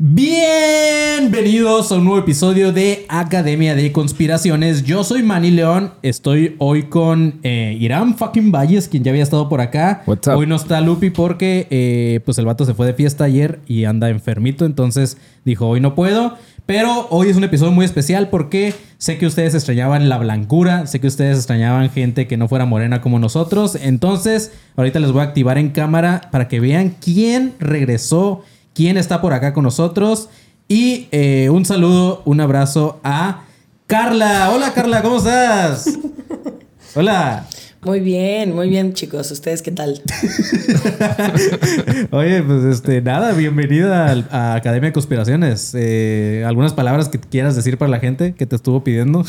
Bienvenidos a un nuevo episodio de Academia de Conspiraciones. Yo soy Manny León. Estoy hoy con eh, Irán fucking Valles, quien ya había estado por acá. What's up? Hoy no está Lupi porque eh, pues el vato se fue de fiesta ayer y anda enfermito. Entonces dijo, hoy no puedo. Pero hoy es un episodio muy especial porque sé que ustedes extrañaban la blancura, sé que ustedes extrañaban gente que no fuera morena como nosotros. Entonces, ahorita les voy a activar en cámara para que vean quién regresó, quién está por acá con nosotros. Y eh, un saludo, un abrazo a Carla. Hola Carla, ¿cómo estás? Hola. Muy bien, muy bien, chicos. ¿Ustedes qué tal? Oye, pues este, nada, bienvenida a, Academia de Conspiraciones. Eh, ¿Algunas palabras que quieras decir para la gente que te estuvo pidiendo?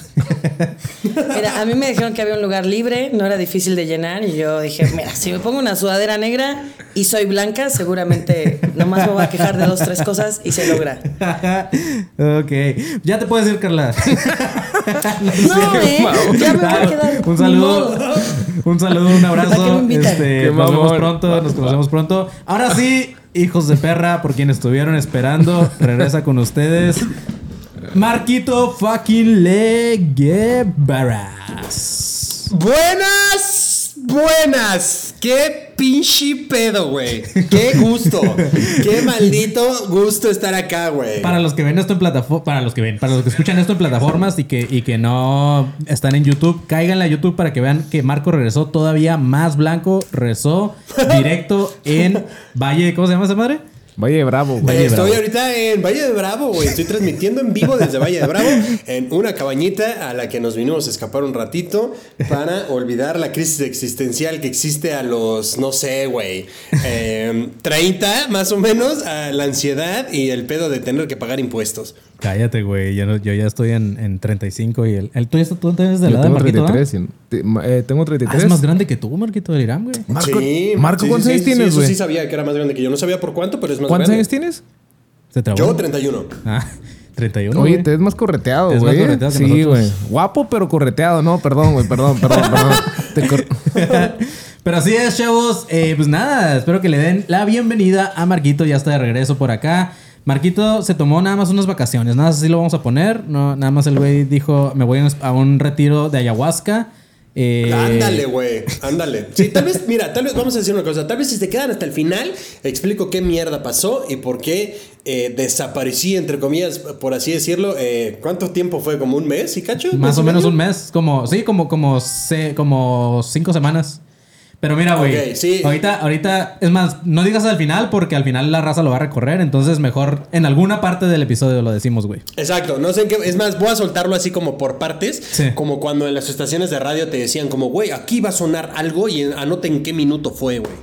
Mira, a mí me dijeron que había un lugar libre, no era difícil de llenar y yo dije, mira, si me pongo una sudadera negra y soy blanca, seguramente nomás me voy a quejar de dos, tres cosas y se logra. ok. Ya te puedes ir, Carla. No, ¿eh? Ya me voy a quedar. Un saludo. Un saludo, un ¿Para qué abrazo. Este, nos vemos pronto, nos conocemos pronto. Ahora sí, hijos de perra, por quienes estuvieron esperando, regresa con ustedes. Marquito fucking Leguevaras. Buenas, buenas. Qué pinche pedo, güey. Qué gusto. Qué maldito gusto estar acá, güey. Para los que ven esto en plataforma, para los que ven, para los que escuchan esto en plataformas y que, y que no están en YouTube, cáiganle a YouTube para que vean que Marco regresó todavía más blanco, regresó directo en Valle, ¿cómo se llama esa madre? Valle Bravo, güey. De Estoy Bravo. ahorita en Valle de Bravo, güey. Estoy transmitiendo en vivo desde Valle de Bravo en una cabañita a la que nos vinimos a escapar un ratito para olvidar la crisis existencial que existe a los, no sé, güey, eh, 30 más o menos, a la ansiedad y el pedo de tener que pagar impuestos. Cállate, güey, yo, no- yo ya estoy en, en 35 y el, el tú, ya estás- tú eres de Yo la edad de tengo Marquito, ¿no? 33. y- te- ma- eh, tengo Ah, 33. es más grande que tú, Marquito del Irán, güey. Marco, sí, Marco, sí, ¿cuántos sí, años sí, tienes, Eso güey? sí sabía que era más grande que yo. No sabía por cuánto, pero es más ¿Cuántos grande. años tienes? Yo 31. Ah, 31. Oye, güey. te ves más correteado, güey. más correteado que Sí, güey. Guapo, pero correteado. No, perdón, güey. Perdón, perdón, perdón. Te cor- Pero así es, chavos. Eh, pues nada, espero que le den la bienvenida a Marquito. Ya está de regreso por acá. Marquito se tomó nada más unas vacaciones. Nada más así lo vamos a poner. No, nada más el güey dijo: Me voy a un retiro de ayahuasca. Eh, Ándale, güey. Ándale. Sí, tal vez, mira, tal vez vamos a decir una cosa. Tal vez si se quedan hasta el final, explico qué mierda pasó y por qué eh, desaparecí, entre comillas, por así decirlo. Eh, ¿Cuánto tiempo fue? ¿Como un mes? ¿Y cacho? Más o menos un mes. Como, sí, como, como, se- como cinco semanas. Pero mira, güey. Ok, sí. Ahorita, ahorita, es más, no digas al final porque al final la raza lo va a recorrer. Entonces, mejor en alguna parte del episodio lo decimos, güey. Exacto, no sé en qué. Es más, voy a soltarlo así como por partes. Sí. Como cuando en las estaciones de radio te decían, como, güey, aquí va a sonar algo y anoten en qué minuto fue, güey.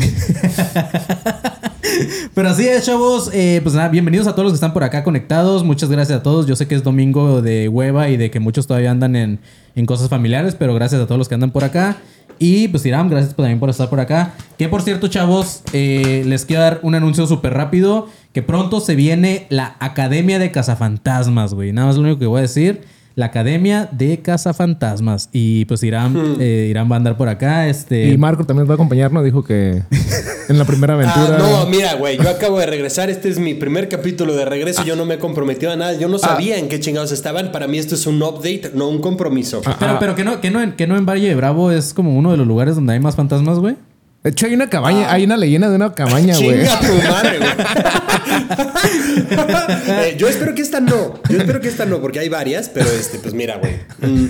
Pero así es, chavos. Eh, pues nada, bienvenidos a todos los que están por acá conectados. Muchas gracias a todos. Yo sé que es domingo de hueva y de que muchos todavía andan en, en cosas familiares, pero gracias a todos los que andan por acá. Y pues Irán, gracias por- también por estar por acá. Que por cierto, chavos, eh, les quiero dar un anuncio súper rápido. Que pronto se viene la Academia de Cazafantasmas, güey. Nada más lo único que voy a decir. La Academia de Cazafantasmas. Y pues Irán, eh, Irán va a andar por acá. Este, Y Marco también va a acompañar, ¿no? Dijo que en la primera aventura. Ah, no, mira, güey, yo acabo de regresar. Este es mi primer capítulo de regreso. Yo no me he comprometido a nada. Yo no sabía en qué chingados estaban. Para mí esto es un update, no un compromiso. Pero, pero que no, que no, en, que no en Valle de Bravo es como uno de los lugares donde hay más fantasmas, güey. De hecho, hay una cabaña, hay una leyenda de una cabaña, güey. Chinga tu madre, güey. Eh, yo espero que esta no. Yo espero que esta no, porque hay varias, pero este, pues mira, güey. Mm.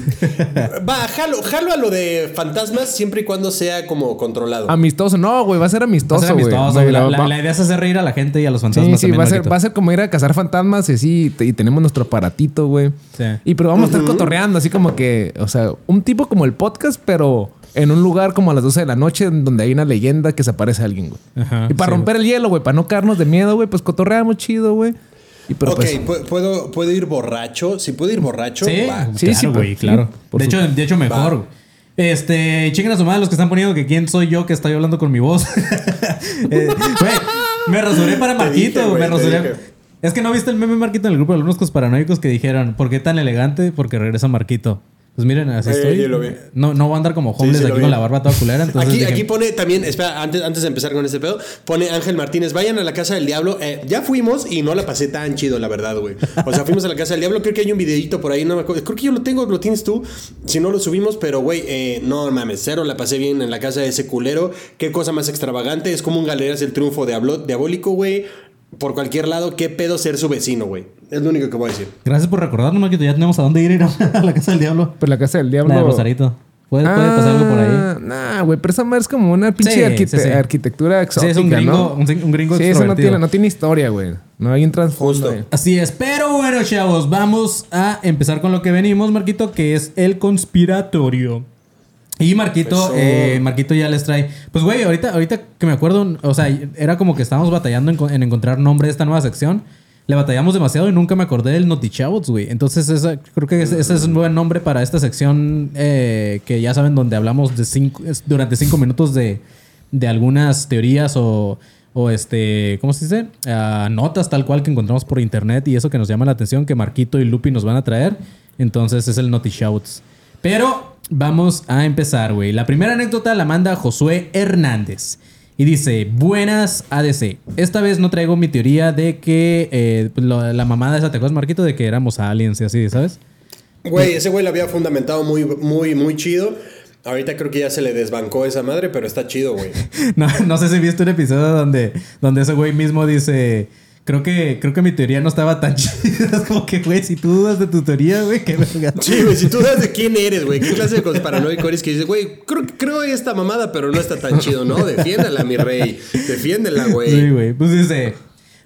Va, jalo, jalo a lo de fantasmas siempre y cuando sea como controlado. Amistoso, no, güey, va a ser Va a amistoso, ser güey. amistoso, Va- güey. La, va- la- va- la idea es hacer reír a la gente y a los Sí, fantasmas sí, también, va a, ser, va a ser como ir a cazar fantasmas y así, y tenemos nuestro aparatito, güey. Sí. Y pero vamos a estar cotorreando, así como que, o sea, un tipo como el podcast, pero en un lugar como a las 12 de la noche, donde hay una leyenda que se aparece alguien, güey. Ajá, y para sí, romper el hielo, güey, para no caernos de miedo, güey, pues cotorreamos chido, güey. Y pero ok, pues- pu- ¿puedo, ¿puedo ir borracho? Si puedo ir borracho, Sí, va. Sí, claro, sí, güey, claro. de, hecho, de hecho, mejor. Va. güey. Este, chiquen a su madre los que están poniendo que quién soy yo que estoy hablando con mi voz. Eh, güey, me rasuré para Marquito, dije, güey, me rasuré. dije. Es que no viste el meme Marquito en el grupo de alumnos paranoicos que dijeron, ¿por qué tan elegante? Porque regresa Marquito. Pues miren, así Eh, estoy. yo lo vi. No, no voy a andar como homeless sí, aquí vi. con la barba toda culera. Entonces Aquí, dije, aquí pone también, espera, antes, antes de empezar con este pedo, pone Ángel Martínez, vayan a la casa del diablo. Eh, ya fuimos y no la pasé tan chido, la verdad, güey. O sea, fuimos a la casa del diablo, creo que hay un videito por ahí, no me acuerdo. Creo que yo lo tengo, lo tienes tú. Si no lo subimos, pero güey, eh, no mames, cero, la pasé bien en la casa de ese culero. Qué cosa más extravagante, es como un galeras el triunfo diablo- diabólico, güey. Por cualquier lado, qué pedo ser su vecino, güey. Es lo único que voy a decir. Gracias por recordarnos, Marquito. Ya tenemos a dónde ir, ir a la casa del diablo. Pues la casa del diablo. La de Rosarito. Puede, puede pasar algo por ahí. Ah, Nah, güey, pero esa madre es como una pinche Sí, arquite- sí, sí. arquitectura Sí, exótica, es un gringo, ¿no? un, un gringo Sí, eso no tiene, no tiene historia, güey. No hay un trasfondo. Así es, pero bueno, chavos, vamos a empezar con lo que venimos, Marquito, que es el conspiratorio. Y Marquito, eh, Marquito ya les trae. Pues, güey, ahorita, ahorita que me acuerdo, o sea, era como que estábamos batallando en, en encontrar nombre de esta nueva sección. Le batallamos demasiado y nunca me acordé del Notichavos, güey. Entonces, esa, creo que ese, es un buen nombre para esta sección eh, que ya saben, donde hablamos de cinco, durante cinco minutos de, de algunas teorías o, o este, ¿cómo se dice? Ah, notas tal cual que encontramos por internet y eso que nos llama la atención que Marquito y Lupi nos van a traer. Entonces es el Notichavos. Pero vamos a empezar, güey. La primera anécdota la manda Josué Hernández. Y dice, buenas ADC. Esta vez no traigo mi teoría de que eh, lo- la mamada esa, ¿te acuerdas, Marquito? De que éramos aliens y así, ¿sabes? Güey, ese güey lo había fundamentado muy, muy, muy chido. Ahorita creo que ya se le desbancó esa madre, pero está chido, güey. No, no sé si viste un episodio donde, donde ese güey mismo dice... Creo que, creo que mi teoría no estaba tan chida. Es como que, güey, si tú dudas de tu teoría, güey, qué verga. Sí, güey, si tú das de quién eres, güey, qué clase de conspiranoico eres que dices, güey, creo, creo esta mamada, pero no está tan chido, ¿no? Defiéndela, mi rey. Defiéndela, güey. Sí, güey. Pues dice.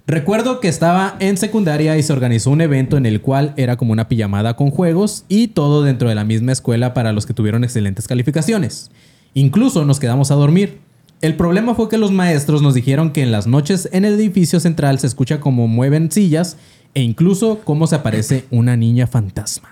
Recuerdo que estaba en secundaria y se organizó un evento en el cual era como una pijamada con juegos y todo dentro de la misma escuela para los que tuvieron excelentes calificaciones. Incluso nos quedamos a dormir. El problema fue que los maestros nos dijeron que en las noches en el edificio central se escucha cómo mueven sillas e incluso cómo se aparece una niña fantasma.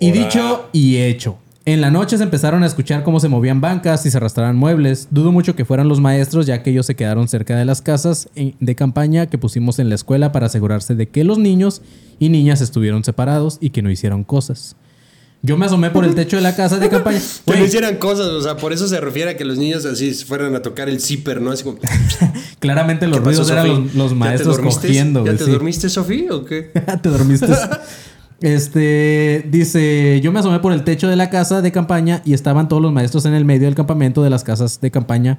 Y dicho y hecho. En la noche se empezaron a escuchar cómo se movían bancas y se arrastraban muebles. Dudo mucho que fueran los maestros, ya que ellos se quedaron cerca de las casas en- de campaña que pusimos en la escuela para asegurarse de que los niños y niñas estuvieron separados y que no hicieron cosas. Yo me asomé por el techo de la casa de campaña. Que no hicieran cosas, o sea, por eso se refiere a que los niños así fueran a tocar el zipper, ¿no? Así como, ¿qué claramente los pasó, ruidos eran los, los ¿Ya te maestros cogiendo. ¿Ya te sí. dormiste, Sofi, o qué? Te dormiste. Este dice: Yo me asomé por el techo de la casa de campaña y estaban todos los maestros en el medio del campamento de las casas de campaña.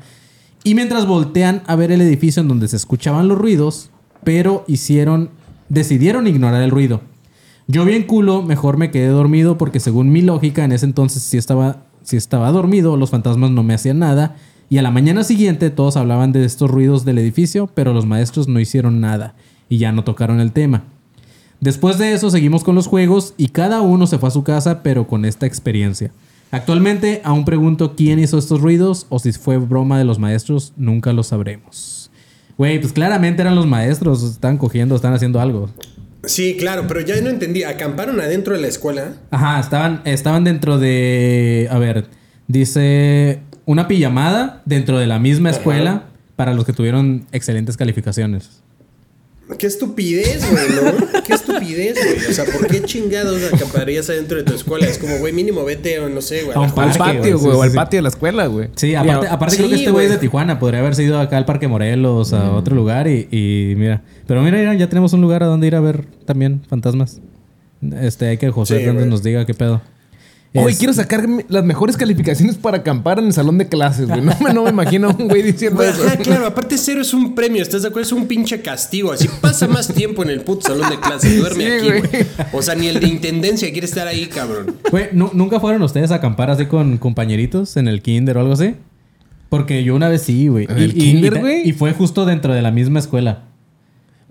Y mientras voltean a ver el edificio en donde se escuchaban los ruidos, pero hicieron, decidieron ignorar el ruido. Yo bien culo, mejor me quedé dormido porque según mi lógica en ese entonces si estaba, estaba dormido, los fantasmas no me hacían nada. Y a la mañana siguiente todos hablaban de estos ruidos del edificio, pero los maestros no hicieron nada y ya no tocaron el tema. Después de eso seguimos con los juegos y cada uno se fue a su casa pero con esta experiencia. Actualmente aún pregunto quién hizo estos ruidos o si fue broma de los maestros, nunca lo sabremos. Güey, pues claramente eran los maestros, están cogiendo, están haciendo algo. Sí, claro, pero ya no entendí. ¿Acamparon adentro de la escuela? Ajá, estaban, estaban dentro de. A ver, dice. Una pijamada dentro de la misma escuela para los que tuvieron excelentes calificaciones. Qué estupidez, güey, ¿no? Qué estupidez, güey. O sea, ¿por qué chingados acamparías adentro de tu escuela? Es como, güey, mínimo vete o no sé, güey. Al patio, güey, o al sí. patio de la escuela, güey. Sí, aparte, aparte sí, creo que este güey es de. Tijuana. Podría haberse ido acá al Parque Morelos, a otro lugar y, y mira. Pero mira, mira, ya tenemos un lugar a donde ir a ver también fantasmas. Este, hay que José Sí, Hernández nos diga qué pedo. Güey, quiero sacar las mejores calificaciones para acampar en el salón de clases, güey. No, me- no me imagino a un güey diciendo eso. ajá, claro, aparte cero es un premio, ¿estás de acuerdo? Es un pinche castigo. Así pasa más tiempo en el puto salón de clases. Duerme Sí, aquí, güey. O sea, ni el de intendencia quiere estar ahí, cabrón. Güey, ¿nu- ¿nunca fueron ustedes a acampar así con compañeritos en el kinder o algo así? Porque yo una vez sí, güey. ¿En Y- el y- kinder, y- güey? Y fue justo dentro de la misma escuela.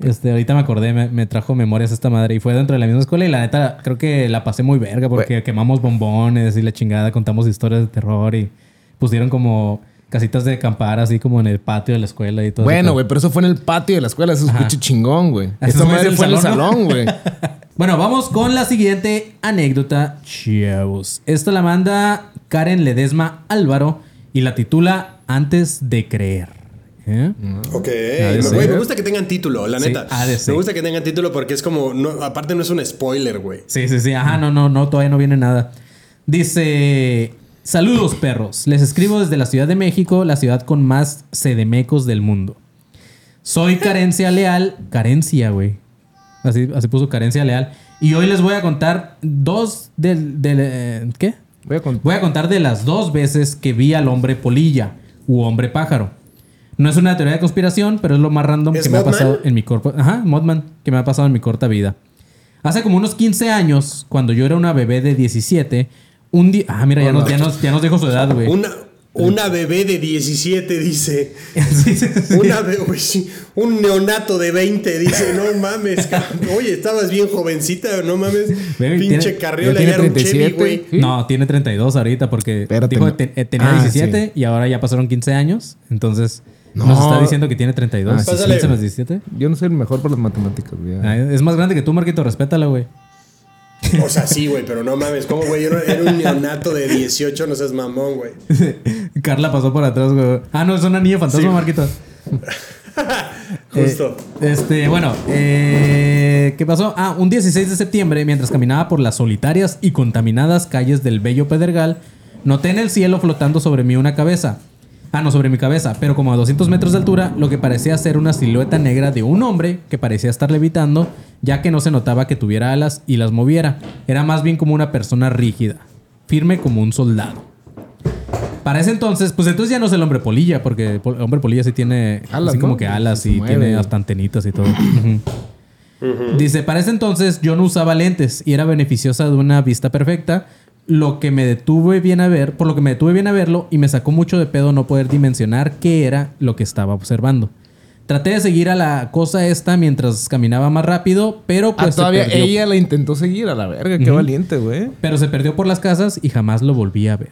Este, ahorita me acordé, me, me trajo memorias esta madre. Y fue dentro de la misma escuela y la neta creo que la pasé muy verga porque quemamos bombones y la chingada, contamos historias de terror y pusieron como... casitas de acampar así como en el patio de la escuela y todo. Bueno, güey, pero eso fue en el patio de la escuela. Eso es escucha chingón, güey. Eso fue en el salón, güey. Bueno, vamos con la siguiente anécdota, chavos. Esta la manda Karen Ledesma Álvaro y la titula Antes de creer. ¿Eh? Ok, me, ser. güey, me gusta que tengan título, la Sí, neta. ha de ser. Me gusta que tengan título porque es como, no, aparte no es un spoiler, güey. Sí, sí, sí. Ajá, no, no, no, todavía no viene nada. Dice: Saludos, perros. Les escribo desde la Ciudad de México, la ciudad con más sedemecos del mundo. Soy Carencia Leal. Carencia, güey. Así, así puso Carencia Leal. Y hoy les voy a contar dos del. del, eh, ¿Qué? Voy a contar. Voy a contar de las dos veces que vi al hombre polilla u hombre pájaro. No es una teoría de conspiración, pero es lo más random ¿Es que me ha pasado en mi corpo. Ajá, Modman, que me ha pasado en mi corta vida. Hace como unos 15 años, cuando yo era una bebé de 17, un día. Ah, mira, ya nos, ya, nos, ya nos dijo su edad, güey. Una, una bebé de 17 dice. Sí, sí, sí. Una be- güey, sí, un neonato de 20 dice, no mames, oye, estabas bien jovencita, no mames, pinche tiene- carriola, ya era un Chevy, 37. güey. Sí. No, tiene 32 ahorita porque dijo eh, tenía Ah, 17 y ahora ya pasaron 15 años. Entonces, No. nos está diciendo que tiene 32. Ah, sí, Pásale. 15 más 17. Yo no soy el mejor para las matemáticas, güey. Ah, Es más grande que tú, Marquito. Respétala, güey. O sea, sí, güey, pero no mames, ¿cómo, güey? Era era un neonato de 18, no seas mamón, güey. Carla pasó por atrás, güey. Ah, no, es una niña fantasma, Sí. Marquito. Justo. Eh, este, bueno, eh, ¿qué pasó? Ah, un 16 de septiembre, mientras caminaba por las solitarias y contaminadas calles del bello Pedregal, noté en el cielo flotando sobre mí una cabeza. Ah, no, sobre mi cabeza, pero como a 200 metros de altura, lo que parecía ser una silueta negra de un hombre que parecía estar levitando, ya que no se notaba que tuviera alas y las moviera. Era más bien como una persona rígida, firme como un soldado. Para ese entonces, pues entonces ya no es el hombre polilla, porque el hombre polilla sí tiene Alas, así como que alas y mueve. tiene hasta antenitas y todo. Dice, para ese entonces yo no usaba lentes y era beneficiosa de una vista perfecta, lo que me detuve bien a ver, por lo que me detuve bien a verlo y me sacó mucho de pedo no poder dimensionar qué era lo que estaba observando. Traté de seguir a la cosa esta mientras caminaba más rápido, pero Ah, pues se todavía perdió. ella la intentó seguir a la verga. Qué valiente, güey. Pero se perdió por las casas y jamás lo volví a ver.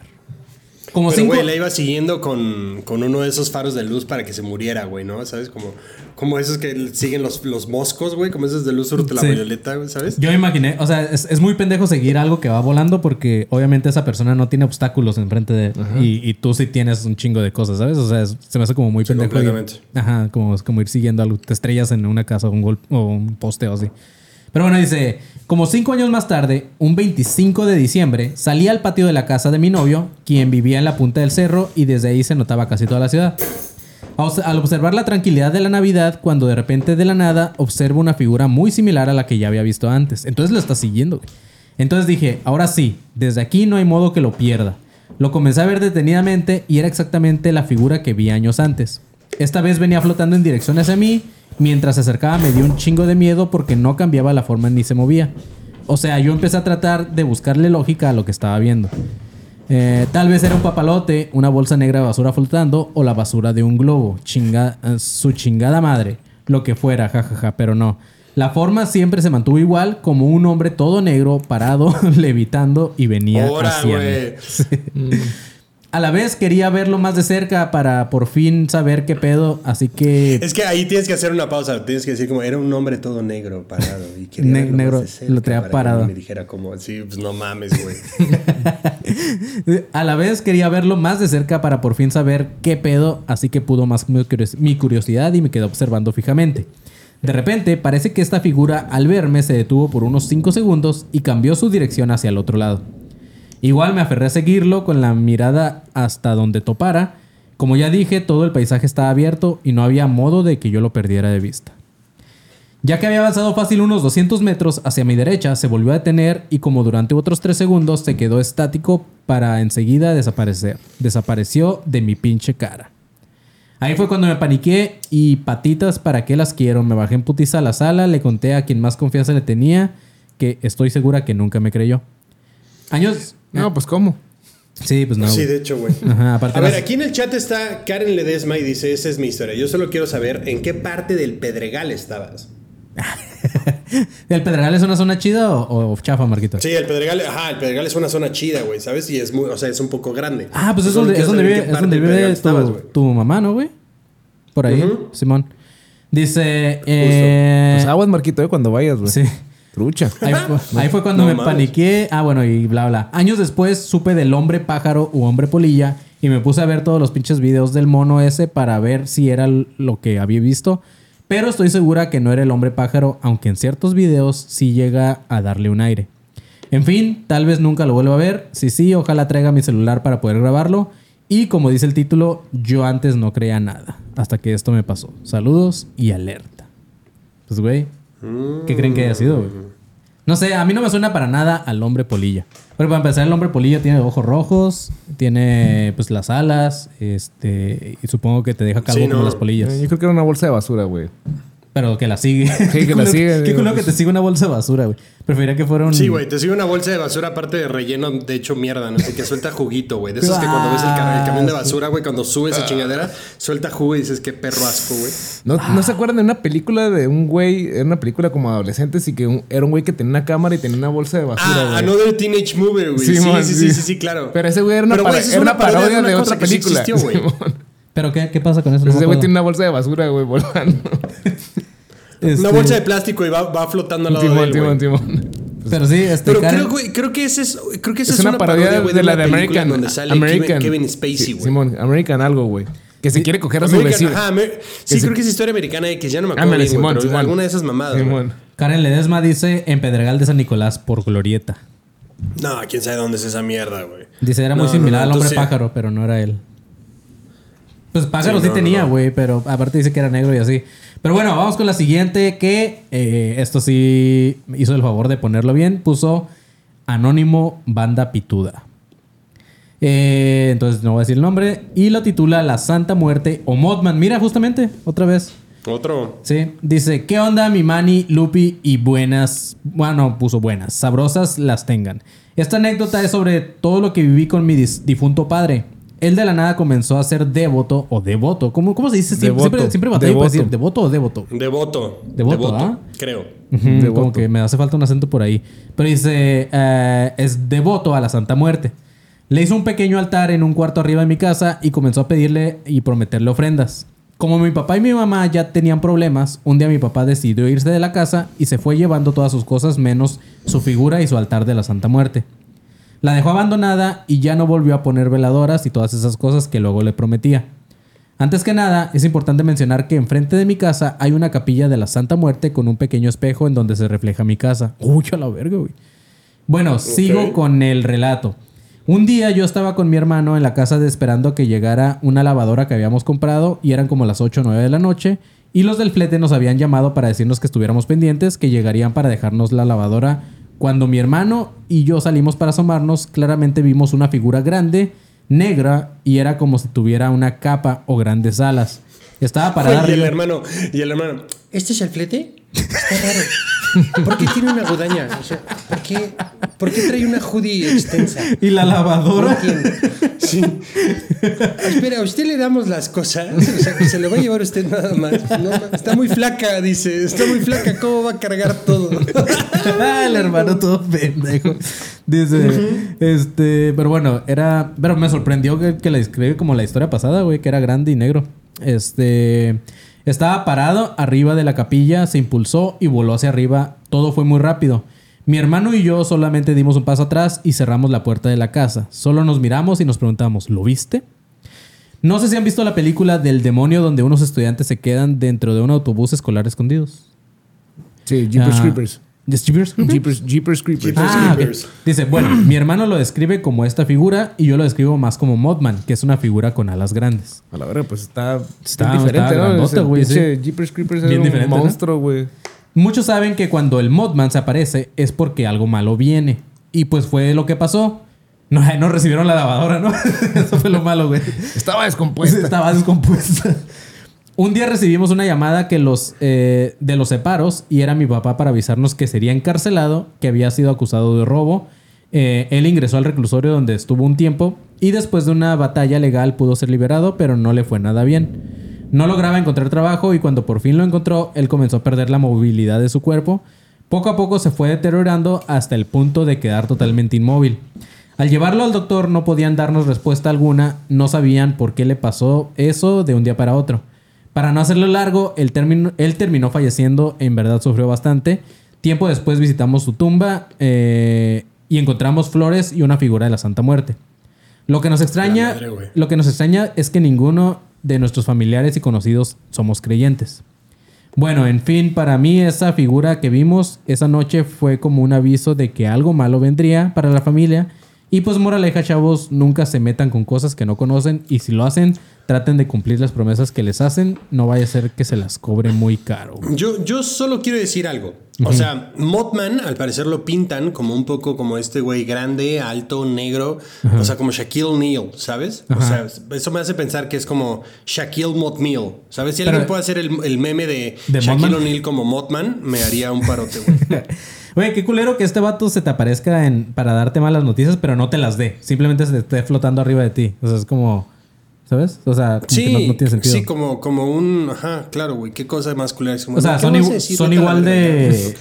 Como Pero, cinco... güey, la iba siguiendo con, con uno de esos faros de luz para que se muriera, güey, ¿no? ¿Sabes? Como, como esos que siguen los, los moscos, güey, como esos de luz ultravioleta, güey, ¿sabes? Yo imaginé, o sea, es, es muy pendejo seguir algo que va volando porque obviamente esa persona no tiene obstáculos enfrente de él y, y tú sí tienes un chingo de cosas, ¿sabes? O sea, es- se me hace como muy Sí, pendejo. ir- completamente. ajá, como, es como ir siguiendo algo. Te estrellas en una casa o un, gol, o un poste o así. Pero bueno, dice, como cinco años más tarde, un 25 de diciembre, salí al patio de la casa de mi novio, quien vivía en la punta del cerro y desde ahí se notaba casi toda la ciudad. Al observar la tranquilidad de la Navidad, cuando de repente de la nada observo una figura muy similar a la que ya había visto antes. Entonces lo está siguiendo. Entonces dije, ahora sí, desde aquí no hay modo que lo pierda. Lo comencé a ver detenidamente y era exactamente la figura que vi años antes. Esta vez venía flotando en dirección hacia mí. Mientras se acercaba me dio un chingo de miedo porque no cambiaba la forma ni se movía. O sea, yo empecé a tratar de buscarle lógica a lo que estaba viendo. Eh, tal vez era un papalote, una bolsa negra de basura flotando o la basura de un globo. Chinga, eh, su chingada madre. Lo que fuera, jajaja, pero no. La forma siempre se mantuvo igual, como un hombre todo negro, parado, levitando y venía hacia mí. A la vez quería verlo más de cerca para por fin saber qué pedo, así que... Es que ahí tienes que hacer una pausa. Tienes que decir como era un hombre todo negro parado. Y quería Ne- verlo más negro, de cerca lo traía para que parado. no Me dijera como, sí, pues no mames, güey. A la vez quería verlo más de cerca para por fin saber qué pedo, así que pudo más mi curiosidad y me quedé observando fijamente. De repente, parece que esta figura al verme se detuvo por unos 5 segundos y cambió su dirección hacia el otro lado. Igual me aferré a seguirlo con la mirada hasta donde topara. Como ya dije, todo el paisaje estaba abierto y no había modo de que yo lo perdiera de vista. Ya que había avanzado fácil unos 200 metros hacia mi derecha, se volvió a detener y como durante otros 3 segundos se quedó estático para enseguida desaparecer. Desapareció de mi pinche cara. Ahí fue cuando me paniqué y patitas, ¿para qué las quiero? Me bajé en putiza a la sala, le conté a quien más confianza le tenía, que estoy segura que nunca me creyó. Años... No, pues ¿cómo? Sí, pues no. Sí, de hecho, güey. Ajá, aparte A ver, las- aquí en el chat está Karen Ledesma y dice, esa es mi historia. Yo solo quiero saber en qué parte del Pedregal estabas. ¿El Pedregal es una zona chida o, o chafa, Marquito? Sí, el Pedregal, ajá, el Pedregal es una zona chida, güey, ¿sabes? Y es muy, o sea, es un poco grande. Ah, pues es Solo donde, es donde vive, es donde tu, estabas, tu mamá, ¿no, güey? Por ahí. Simón. Dice... Eh, Pues aguas, Marquito, eh, cuando vayas, güey. sí. Trucha. Ahí fue, ahí fue cuando No me mames. paniqué. Ah, bueno, y bla, bla. Años después supe del hombre pájaro u hombre polilla y me puse a ver todos los pinches videos del mono ese para ver si era lo que había visto. Pero estoy segura que no era el hombre pájaro, aunque en ciertos videos sí llega a darle un aire. En fin, tal vez nunca lo vuelva a ver. Si sí, ojalá traiga mi celular para poder grabarlo. Y como dice el título, yo antes no creía nada. Hasta que esto me pasó. Saludos y alerta. Pues, güey, ¿qué creen que haya sido, güey? No sé, a mí no me suena para nada al hombre polilla. Pero para empezar, el hombre polilla tiene ojos rojos, tiene pues las alas, este, y supongo que te deja calvo Sí, como no. las polillas. Eh, Yo creo que era una bolsa de basura, güey. Pero que la sigue. que Qué la culo- sigue, Qué culo que pues. te siga una bolsa de basura, güey. Preferiría que fuera un. Sí, güey, te sigue una bolsa de basura aparte de relleno, de hecho mierda, no sé, que suelta juguito, güey. De esos que cuando ves el, ca- el camión de basura, güey, cuando sube esa chingadera, suelta jugo y dices, qué perro asco, güey. ¿No, ¿No se acuerdan de una película de un güey? Era una película como adolescentes y que un- era un güey que tenía una cámara y tenía una bolsa de basura, Ah, güey. Another Teenage Movie, güey. Sí, sí, sí, sí, sí, sí, claro. Pero ese güey era una, Pero, güey, era una parodia una de cosa otra que sí película. existió, güey. Simón. ¿Pero qué, qué pasa con eso? No Ese güey tiene una bolsa de basura, güey, volando. Este, Una bolsa de plástico y va, va flotando al lado de Timón, él, Timón. Timón. Pero sí, este. Pero Karen- creo, güey, creo que ese es, creo que esa Es es, una parodia güey, de la de American. donde sale American. Kevin, Kevin Spacey, Sí, güey. Simón, American algo, güey. Que se quiere coger a su vecino. ajá, sí, Que se- creo que es historia americana X, ya no me acuerdo Ándale, bien, güey, Simón, pero Simón. alguna de esas mamadas. Simón. Karen Ledesma dice en Pedregal de San Nicolás por Glorieta. No, quién sabe dónde es esa mierda, güey. Dice, era muy similar no, no, al hombre pájaro, pero no era él. Pues pájaro Sí, no, tenía, no. güey, pero aparte dice que era negro y así. Pero bueno, vamos con la siguiente que eh, esto sí hizo el favor de ponerlo bien. Puso Anónimo Banda Pituda. Eh, entonces no voy a decir el nombre. Y lo titula La Santa Muerte o Modman. Mira, justamente, otra vez. Otro. Sí, dice, ¿qué onda mi mani, Lupi y buenas? Bueno, puso buenas, sabrosas las tengan. Esta anécdota es sobre todo lo que viví con mi difunto padre. Él de la nada comenzó a ser devoto o devoto. ¿Cómo, cómo se dice? Siempre, Devoto. siempre, siempre batalla para decir devoto o devoto. Devoto. Devoto, ¿ah? Creo. Devoto. Como que me hace falta un acento por ahí. Pero dice, eh, es devoto a la Santa Muerte. Le hizo un pequeño altar en un cuarto arriba de mi casa y comenzó a pedirle y prometerle ofrendas. Como mi papá y mi mamá ya tenían problemas, un día mi papá decidió irse de la casa y se fue llevando todas sus cosas menos su figura y su altar de la Santa Muerte. La dejó abandonada y ya no volvió a poner veladoras y todas esas cosas que luego le prometía. Antes que nada, es importante mencionar que enfrente de mi casa hay una capilla de la Santa Muerte con un pequeño espejo en donde se refleja mi casa. Uy, a la verga, güey. Bueno, sigo con el relato. Un día yo estaba con mi hermano en la casa de esperando que llegara una lavadora que habíamos comprado y eran como las 8 o 9 de la noche y los del flete nos habían llamado para decirnos que estuviéramos pendientes, que llegarían para dejarnos la lavadora. Cuando mi hermano y yo salimos para asomarnos, claramente vimos una figura grande, negra y era como si tuviera una capa o grandes alas. Estaba parada y el hermano, y el hermano, ¿este es el flete? Está raro. ¿Por qué tiene una guadaña? O sea, ¿por qué, ¿por qué trae una hoodie extensa? y la lavadora. Sí. Espera, ¿a usted le damos las cosas? O sea, que se lo va a llevar usted nada más. No, está muy flaca, dice. Está muy flaca. ¿Cómo va a cargar todo? Ah, el hermano todo pendejo. Dice, este, pero bueno, era, pero me sorprendió que, que la describe como la historia pasada, güey, que era grande y negro. Este, estaba parado arriba de la capilla, se impulsó y voló hacia arriba. Todo fue muy rápido. Mi hermano y yo solamente dimos un paso atrás y cerramos la puerta de la casa. Solo nos miramos y nos preguntamos, ¿lo viste? No sé si han visto la película del demonio donde unos estudiantes se quedan dentro de un autobús escolar escondidos. Sí, Jeepers Ah, Creepers. ¿De Jeepers Creepers? Jeepers, Jeepers Creepers. Jeepers. Ah, ok. Creepers. Dice, bueno, mi hermano lo describe como esta figura y yo lo describo más como Mothman, que es una figura con alas grandes. A la verga, pues está, Está- bien diferente, está ¿no? grandote, Ese sí. Jeepers Creepers Bien es un monstruo, güey. Muchos saben que cuando el Mothman se aparece es porque algo malo viene. Y pues fue lo que pasó. No, no recibieron la lavadora, ¿no? Eso fue lo malo, güey. Estaba Pues descompuesta. estaba descompuesta. Un día recibimos una llamada eh, de los separos y era mi papá para avisarnos que sería encarcelado, que había sido acusado de robo. Eh, él ingresó al reclusorio donde estuvo un tiempo y después de una batalla legal pudo ser liberado, pero no le fue nada bien. No lograba encontrar trabajo y cuando por fin lo encontró, él comenzó a perder la movilidad de su cuerpo. Poco a poco se fue deteriorando hasta el punto de quedar totalmente inmóvil. Al llevarlo al doctor no podían darnos respuesta alguna, no sabían por qué le pasó eso de un día para otro. Para no hacerlo largo, él, terminó- él terminó falleciendo, en verdad sufrió bastante. Tiempo después visitamos su tumba eh, y encontramos flores y una figura de la Santa Muerte. Lo que nos extraña, madre, lo que nos extraña es que ninguno de nuestros familiares y conocidos somos creyentes. Bueno, en fin, para mí esa figura que vimos esa noche fue como un aviso de que algo malo vendría para la familia. Y pues moraleja, chavos, nunca se metan con cosas que no conocen y si lo hacen, traten de cumplir las promesas que les hacen. No vaya a ser que se las cobre muy caro. Yo, yo solo quiero decir algo. O sea, Mothman al parecer lo pintan como un poco como este güey grande, alto, negro. O sea, como Shaquille O'Neal, ¿sabes? O sea, eso me hace pensar que es como Shaquille Mothmeal. ¿Sabes? Si Pero- alguien puede hacer el, el meme de, ¿De Shaquille? O'Neal como Mothman, me haría un parote, güey. Oye, qué culero que este vato se te aparezca en, para darte malas noticias, pero no te las dé. Simplemente se te esté flotando arriba de ti. O sea, es como. ¿Sabes? O sea, Sí, no, no tiene sentido. sí, como, como un. Ajá, claro, güey. Qué cosa más culera. Es como, O sea, ¿qué son, igu- igual de.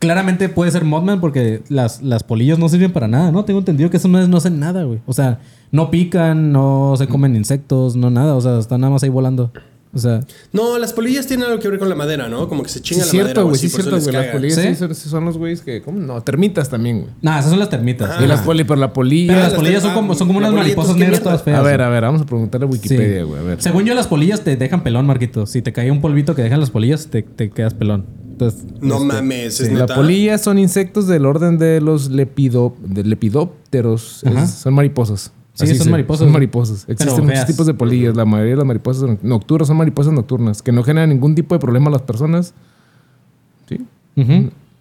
Claramente puede ser Mothman porque las, las polillas no sirven para nada, ¿no? Tengo entendido que esas madres no hacen nada, güey. O sea, no pican, no se comen insectos, no nada. O sea, están nada más ahí volando. O sea, No, las polillas tienen algo que ver con la madera, ¿no? Como que se Sí, chinga es la cierto, madera. así, Sí, cierto, güey. Las polillas ¿Sí? sí son, sí son los güeyes que. ¿cómo? No, termitas también, güey. nada, esas son las termitas. Y las poli, pero la polilla. Pero las las polillas son como, son como unas mariposas entonces, ¿qué negras todas feas. A ver, a ver, vamos a preguntarle a Sí. Wikipedia, güey. A ver. Según yo, las polillas te dejan pelón, Marquito. Si te cae un polvito que dejan las polillas, te, te quedas pelón. Entonces, No este, mames, es sí. La polilla son insectos del orden de los lepido, de lepidópteros. Es- son mariposas. Sí, Así son se- mariposas. Son mariposas. Pero Existen muchos feas. tipos de polillas. La mayoría de las mariposas son nocturnas son mariposas nocturnas que no generan ningún tipo de problema a las personas. Sí.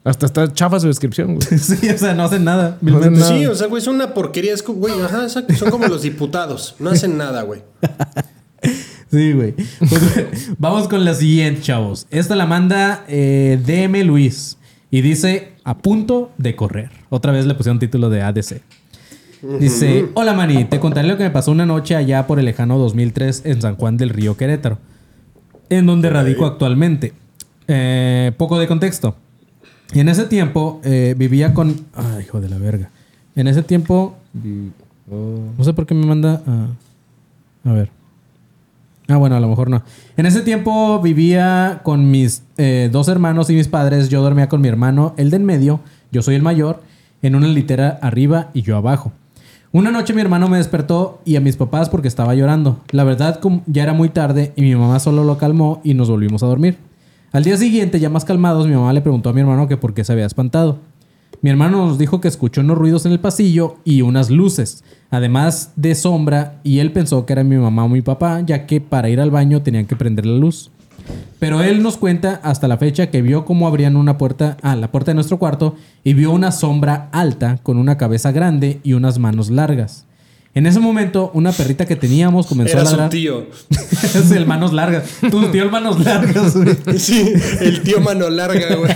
Hasta está chafa su descripción, güey. Sí, o sea, no hacen nada. No hacen nada. Sí, o sea, güey, son una porquería. Es como, güey, ajá, son como los diputados. No hacen nada, güey. Sí, güey. Pues, vamos con la siguiente, chavos. Esta la manda eh, DM Luis y dice a punto de correr. Otra vez le pusieron título de ADC. Dice, hola Mani, te contaré lo que me pasó una noche allá por el lejano 2003 en San Juan del Río Querétaro, en donde radico actualmente. Eh, poco de contexto. Y en ese tiempo eh, vivía con... Ay, hijo de la verga. En ese tiempo... No sé por qué me manda... a- a ver. Ah, bueno, a lo mejor no. En ese tiempo vivía con mis eh, dos hermanos y mis padres. Yo dormía con mi hermano, el de en medio, yo soy el mayor, en una litera arriba y yo abajo. Una noche mi hermano me despertó y a mis papás porque estaba llorando. La verdad ya era muy tarde y mi mamá solo lo calmó y nos volvimos a dormir. Al día siguiente, ya más calmados, mi mamá le preguntó a mi hermano que por qué se había espantado. Mi hermano nos dijo que escuchó unos ruidos en el pasillo y unas luces, además de sombra, y él pensó que era mi mamá o mi papá, ya que para ir al baño tenían que prender la luz. Pero él nos cuenta hasta la fecha que vio cómo abrían una puerta, ah, la puerta de nuestro cuarto, y vio una sombra alta con una cabeza grande y unas manos largas. En ese momento, una perrita que teníamos comenzó Era a su ladrar. tío. es el manos largas. Tu tío el manos largas, güey. Sí, el tío mano larga, güey.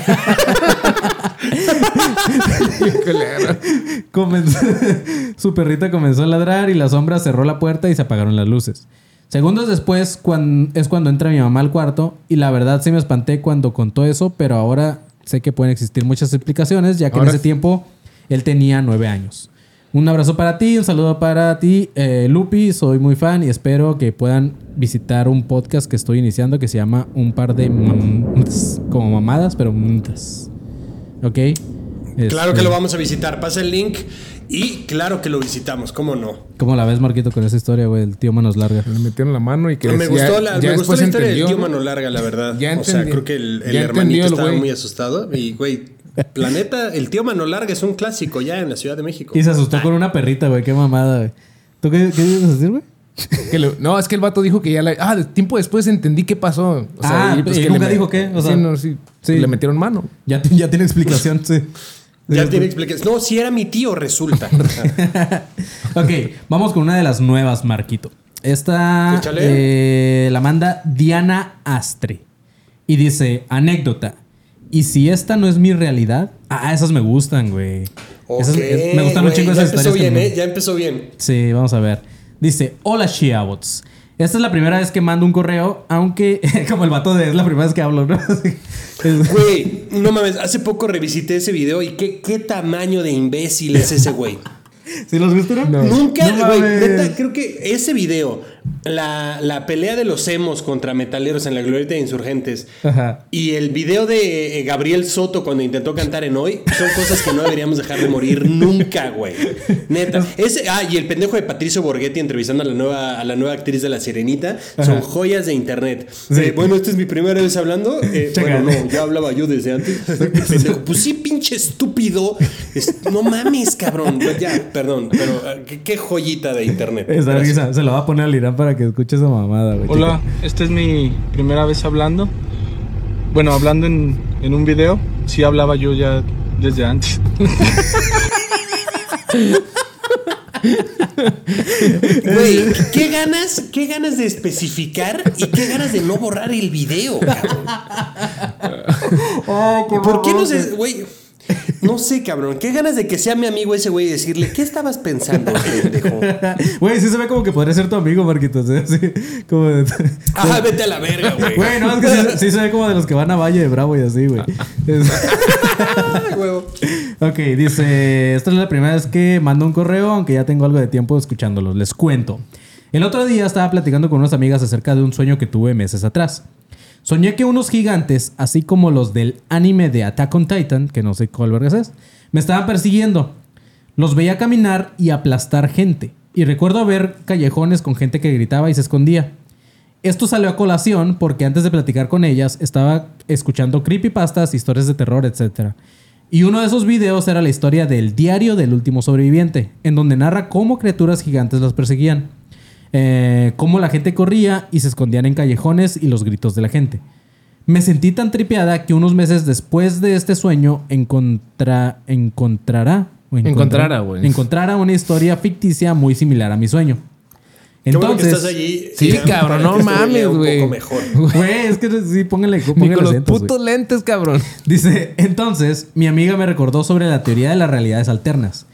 Comenzó- su perrita comenzó a ladrar y la sombra cerró la puerta y se apagaron las luces. Segundos después cuan- es cuando entra mi mamá al cuarto y la verdad sí me espanté cuando contó eso, pero ahora sé que pueden existir muchas explicaciones ya que Ahora- en ese tiempo él tenía nueve años. Un abrazo para ti, un saludo para ti, eh, Lupi, soy muy fan y espero que puedan visitar un podcast que estoy iniciando que se llama Un par de mamás, como mamadas, pero mamadas. ¿Ok? Claro Este- que lo vamos a visitar. Pasa el link y claro que lo visitamos, ¿cómo no? ¿Cómo la ves, Marquito, con esa historia, güey? El tío Manos Largas. Le metieron la mano y que me ya- gustó la, ya me gustó la historia del tío ¿no? mano larga, la verdad. Ya o sea, creo que el, el hermanito el estaba muy asustado. Y, güey, planeta, el tío mano larga es un clásico ya en la Ciudad de México. Y se asustó con una perrita, güey. Qué mamada, güey. ¿Tú qué, qué ibas a decir, güey? Que no, es que el vato dijo que ya la. Ah, tiempo después entendí qué pasó. O Ah, ¿y que nunca le- dijo qué? O sí, sea, no, sí, sí. Le metieron mano. Ya, ya tiene explicación, sí. Ya tiene explicación. No, si era mi tío, resulta. Ok, vamos con una de las nuevas, Marquito. Esta eh, la manda Diana Astre. Y dice, anécdota. ¿Y si esta no es mi realidad? Ah, esas me gustan, güey. Esas- Ok, es- me gustan un güey, chingo ya esas empezó historias. que bien, ¿eh? Ya empezó bien. Sí, vamos a ver. Dice, hola Shiabots. Esta es la primera vez que mando un correo, aunque como el vato de es la primera vez que hablo, ¿no? Güey, no mames, hace poco revisité ese video y qué, qué tamaño de imbécil es ese güey. ¿Sí los viste, no? Nunca, No güey, neta, creo que ese video, la, la pelea de los emos contra metaleros en la glorieta de insurgentes Ajá. y el video de eh, Gabriel Soto cuando intentó cantar en hoy son cosas que no deberíamos dejar de morir nunca, güey. Neta. Ese, ah, y el pendejo de Patricio Borghetti entrevistando a la nueva, a la nueva actriz de La Sirenita son joyas de internet. Sí. Eh, bueno, esta es mi primera vez hablando. Eh, bueno, no, ya hablaba yo desde antes. Pendejo. Pues sí, pinche estúpido. Es- no mames, cabrón. Ya, perdón, pero ah, qué, qué joyita de internet. Esa se lo va a poner al Irán para que escuche esa mamada, güey. Hola, esta es mi primera vez hablando. Bueno, hablando en, en un video. Sí hablaba yo ya desde antes. Güey, qué ganas, qué ganas de especificar y qué ganas de no borrar el video, cabrón. ¿Por qué no se, güey? No sé, cabrón. Qué ganas de que sea mi amigo ese güey y decirle, ¿qué estabas pensando, pendejo? Güey, sí se ve como que podría ser tu amigo, Marquitos. ¿eh? Sí, como de- Ah, vete a la verga, güey. Güey, no, es que sí, sí se ve como de los que van a Valle de Bravo y así, güey. Huevo. ok, dice, esta es la primera vez que mando un correo, aunque ya tengo algo de tiempo escuchándolos. Les cuento. El otro día estaba platicando con unas amigas acerca de un sueño que tuve meses atrás. Soñé que unos gigantes, así como los del anime de Attack on Titan, que no sé cuál vergas es, me estaban persiguiendo. Los veía caminar y aplastar gente. Y recuerdo ver callejones con gente que gritaba y se escondía. Esto salió a colación porque antes de platicar con ellas estaba escuchando creepypastas, historias de terror, etc. Y uno de esos videos era la historia del diario del último sobreviviente, en donde narra cómo criaturas gigantes los perseguían, eh, cómo la gente corría y se escondían en callejones y los gritos de la gente. Me sentí tan tripeada que unos meses después de este sueño encontra, encontrará o Encontrara, güey. encontrara una historia ficticia muy similar a mi sueño. Qué bueno que Entonces, estás allí. Sí, cabrón, no mames, un güey. poco mejor. Güey, es que sí, póngale, Ni póngale con los acentos, putos lentes, cabrón. Dice, entonces, mi amiga me recordó sobre la teoría de las realidades alternas.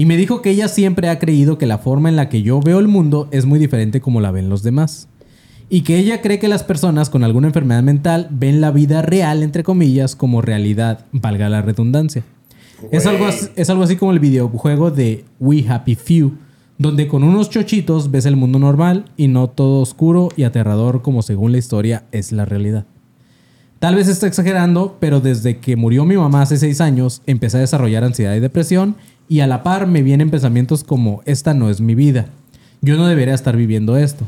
Y me dijo que ella siempre ha creído que la forma en la que yo veo el mundo es muy diferente como la ven los demás. Y que ella cree que las personas con alguna enfermedad mental ven la vida real, entre comillas, como realidad, valga la redundancia. Es algo, así, es algo así como el videojuego de We Happy Few, donde con unos chochitos ves el mundo normal y no todo oscuro y aterrador como según la historia es la realidad. Tal vez está exagerando, pero desde que murió mi mamá hace seis años, empecé a desarrollar ansiedad y depresión y a la par me vienen pensamientos como, esta no es mi vida. Yo no debería estar viviendo esto.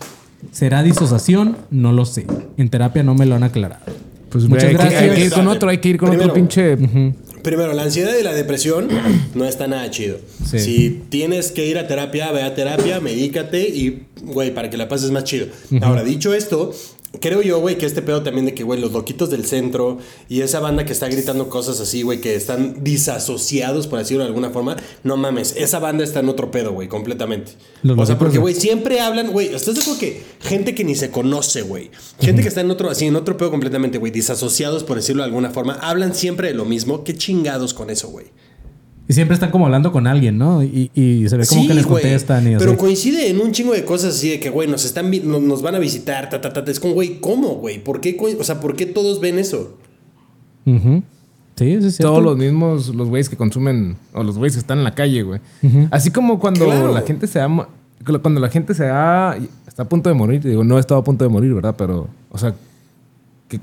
¿Será disociación? No lo sé. En terapia no me lo han aclarado. Pues Muchas hay, que, gracias. hay que ir con otro, hay que ir con Primero. otro pinche. Primero, la ansiedad y la depresión no está nada chido. Sí. Si tienes que ir a terapia, ve a terapia, medícate y, güey, para que la pases más chido. Ahora, dicho esto, creo yo, güey, que este pedo también de que, güey, los loquitos del centro y esa banda que está gritando cosas así, güey, que están disasociados, por decirlo de alguna forma, no mames, esa banda está en otro pedo, güey, completamente. Los o sea, porque, güey, siempre hablan, güey, ¿estás de acuerdo que gente que ni se conoce, güey? Gente que está en otro, así, en otro pedo completamente, güey, disasociados, por decirlo de alguna forma, hablan siempre de lo mismo. Qué chingados con eso, güey. Y siempre están como hablando con alguien, ¿no? Y, y se ve como Sí, que les contestan y así. Pero coincide en un chingo de cosas así de que, güey, nos están nos van a visitar, ta, ta, ta. Es como, güey, ¿cómo, güey? ¿Por qué, o sea, ¿por qué todos ven eso? Ujú. Sí, sí, sí. Todos los mismos, los güeyes que consumen, o los güeyes que están en la calle, güey. Así como cuando Claro. la gente se ama, cuando la gente se ha, está a punto de morir, digo, no he estado a punto de morir, ¿verdad? Pero, o sea, que,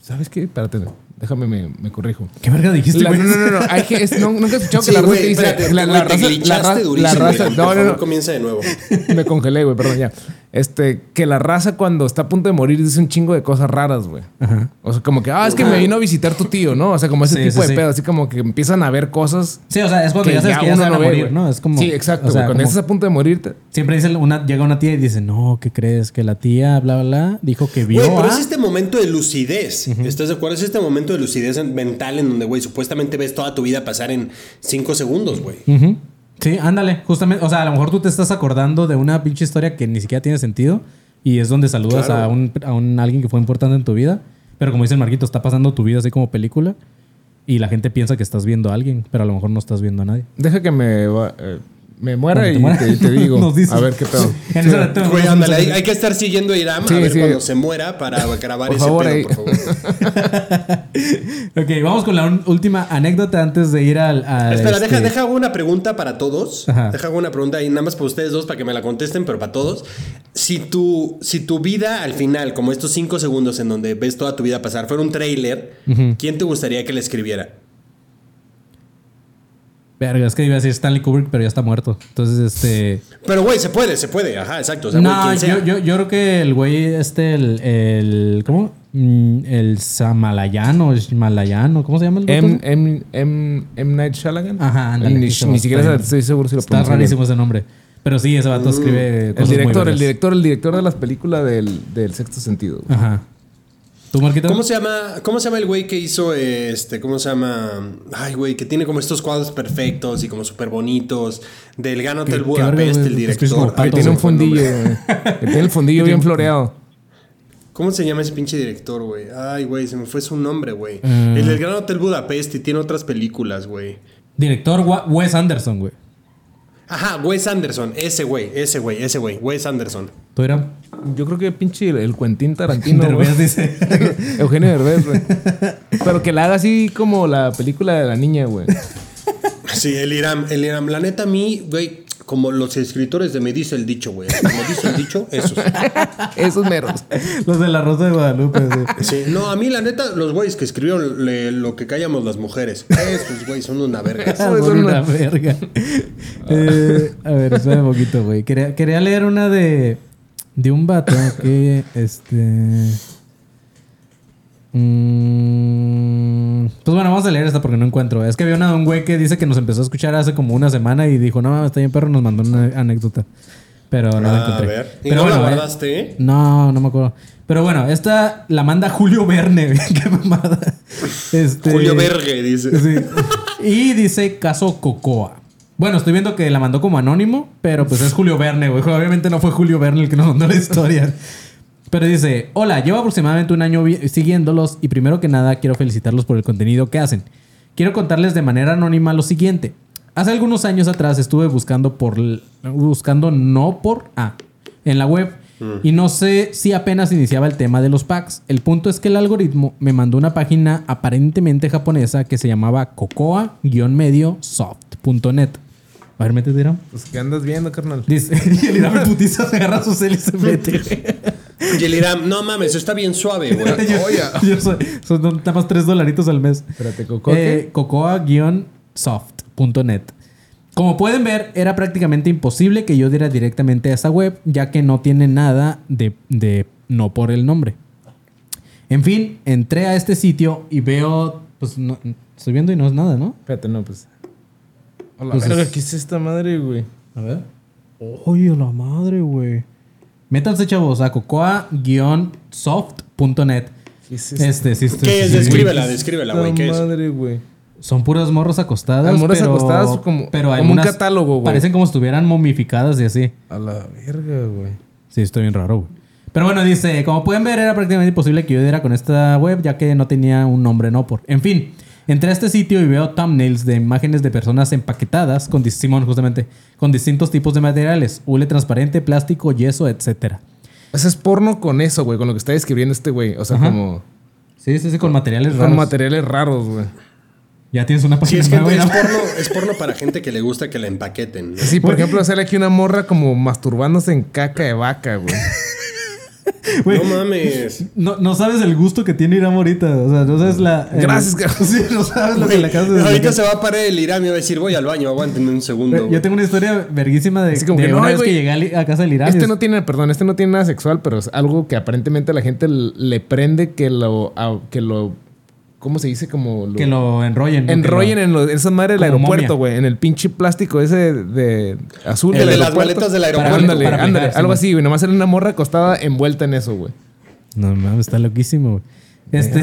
¿sabes qué? Espérate, déjame, me, me corrijo. ¿Qué verga dijiste, La- güey? no, no, no, no, hay que, es- no, nunca he escuchado que Sí, la raza güey, que dice, espérate, la, la güey, te raza, la, glitchaste ra- durísimo, la raza, güey. no, no, no, comienza de nuevo. me congelé, güey, perdón, ya. Este, que la raza cuando está a punto de morir dice un chingo de cosas raras, güey. Ajá. O sea, como que, ah, es que me vino a visitar tu tío, ¿no? O sea, como ese Sí, tipo sí, de sí. pedo, así como que empiezan a ver cosas Sí, o sea, es cuando ya sabes que ya se van a morir, güey. ¿no? Es como. Sí, exacto, o sea, güey. Cuando como- estás a punto de morirte. Siempre dice una, llega una tía y dice, no, ¿qué crees? Que la tía, bla, bla, bla, dijo que vio Güey, pero a- es este momento de lucidez. ¿Estás de acuerdo? Es este momento de lucidez en- mental en donde, güey, supuestamente ves toda tu vida pasar en cinco segundos, güey. Ujú. Sí, ándale, justamente. O sea, a lo mejor tú te estás acordando de una pinche historia que ni siquiera tiene sentido y es donde saludas Claro. a, un, a un alguien que fue importante en tu vida. Pero como dice el Marquito, está pasando tu vida así como película y la gente piensa que estás viendo a alguien, pero a lo mejor no estás viendo a nadie. Deja que me va- eh, me muera y te digo. nos dices. A ver qué pedo. En ese rato Güey, nos ándale, hay, que estar siguiendo a Iram Sí, a ver sí. cuando se muera para grabar Por ese favor, pedo, ahí. por favor. Ok, vamos con la última anécdota antes de ir al. al, Espera, este- deja, deja una pregunta para todos. Ajá. Deja una pregunta y nada más para ustedes dos para que me la contesten, pero para todos. Si tu, si tu vida al final, como estos cinco segundos en donde ves toda tu vida pasar, fuera un tráiler, ¿quién te gustaría que le escribiera? Verga, es que iba a decir Stanley Kubrick, pero ya está muerto. Entonces, este. Pero, güey, se puede, se puede. Ajá, exacto. O sea, no, quien sea. yo, yo, yo creo que el güey, este, el. el ¿Cómo? Mm, El Samalayano, Malayano, ¿cómo se llama el? M, M, M, M. Night Shyamalan. Ajá, ándale, Ni, ni siquiera estoy seguro si lo Está bien. rarísimo ese nombre. Pero sí, ese vato escribe. El cosas muy director, el director, el director de las películas del, del sexto sentido. güey. Ajá. ¿Tú, Marquito? ¿Cómo se llama? ¿Cómo se llama el güey que hizo este? ¿Cómo se llama? Ay, güey, que tiene como estos cuadros perfectos y como súper bonitos. Del Gran Hotel Budapest, el director. Pato, tiene un fondillo, tiene el fondillo bien floreado. ¿Cómo se llama ese pinche director, güey? Ay, güey, se me fue su nombre, güey. Mm. El del Gran Hotel Budapest y tiene otras películas, güey. Director Wes Anderson, güey. Ajá, Wes Anderson. Ese güey, ese güey, ese güey. Wes Anderson. ¿Tú eras? Yo creo que pinche el, el Quentin Tarantino. Derbez dice. Eugenio Derbez, güey. Pero que la haga así como la película de la niña, güey. Sí, el Iram. El Iram. La neta, a mí, güey, como los escritores de Me dice el dicho, güey. Como dice el dicho, esos. Esos meros. Los de la Rosa de Guadalupe, güey. Sí, no, a mí, la neta, los güeyes que escribieron le- lo que callamos las mujeres. Esos, güey, son una verga. Son una una- verga. Eh, a ver, espera un poquito, güey. Quería, quería leer una de, de un vato que, este... mm, pues bueno, vamos a leer esta porque no encuentro. Es que había una de un güey que dice que nos empezó a escuchar hace como una semana y dijo, no, está bien perro, nos mandó una anécdota. Pero no la Ah, encontré. a ver. ¿Y Pero no la bueno, eh, guardaste, eh? No, no me acuerdo. Pero bueno, esta la manda Julio Verne. Qué mamada. Este, Julio Verge, dice. Sí. Y dice caso Cocoa. Bueno, estoy viendo que la mandó como anónimo, pero pues es Julio Verne, güey. Obviamente no fue Julio Verne el que nos mandó la historia. Pero dice, hola, llevo aproximadamente un año siguiéndolos y primero que nada quiero felicitarlos por el contenido que hacen. Quiero contarles de manera anónima lo siguiente. Hace algunos años atrás estuve buscando por buscando no por A en la web y no sé si apenas iniciaba el tema de los packs. El punto es que el algoritmo me mandó una página aparentemente japonesa que se llamaba cocoa-medio-soft.net. A ver, métete, Irán. Pues, ¿qué andas viendo, carnal? Dice, y el Irán putiza, se agarra su cel y se mete. Y el no mames, está bien suave, güey. yo, yo soy, son nada más 3 dolaritos al mes. Espérate, ¿Cocoa? Eh, Cocoa-soft.net. Como pueden ver, era prácticamente imposible que yo diera directamente a esa web, ya que no tiene nada de, de no por el nombre. En fin, entré a este sitio y veo, pues no- estoy viendo y no es nada, ¿no? Espérate, no, pues. Hola, Pues verga, es- ¿qué es esta madre, güey? A ver. Oye, la madre, güey. Métanse, chavos, a cocoa-soft.net. ¿Qué es esto? Este, sí, sí, ¿Qué es? sí, sí. Descríbela, descríbela, güey. ¿Qué es? madre, güey. Son puras morros acostadas. Ah, morras pero, acostadas como- pero como un catálogo, güey. Parecen como si estuvieran momificadas y así. A la verga, güey. Sí, estoy bien raro, güey. Pero bueno, dice, como pueden ver, era prácticamente imposible que yo diera con esta web, ya que no tenía un nombre no por. En fin, entré a este sitio y veo thumbnails de imágenes de personas empaquetadas con, Simón, justamente, con distintos tipos de materiales, hule transparente, plástico, yeso, etcétera. O sea, es porno con eso, güey, con lo que está describiendo este güey. O sea, Ajá. como. Sí, sí, sí, con materiales Con raros. materiales raros, güey. ya tienes una Sí, página es que nueva, es ¿no? porno, es porno para gente que le gusta que la empaqueten. ¿no? Sí, por ejemplo, sale aquí una morra como masturbándose en caca de vaca, güey. No mames. No, no sabes el gusto que tiene Iram ahorita. O sea, no sabes la. Gracias, cabrón. Sí, no sabes lo que le acabas de ahorita desbloquear. se va a parar el Iram y va a decir, voy al baño, aguántenme un segundo. Yo tengo una historia verguísima de, Así como de que, no, una vez que llegué a, casa del Iram. Este no tiene, perdón, este no tiene nada sexual, pero es algo que aparentemente a la gente le prende que lo. a- que lo ¿Cómo se dice? Como lo, Que lo enrollen. enrollen en lo- esa madre del como aeropuerto, güey. En el pinche plástico ese de, de azul El del de las maletas del Para- aeropuerto. Ándale, para ándale. aplicar, algo sí, así, güey. Nomás era una morra acostada envuelta en eso, güey. No mames, está loquísimo, güey. Este,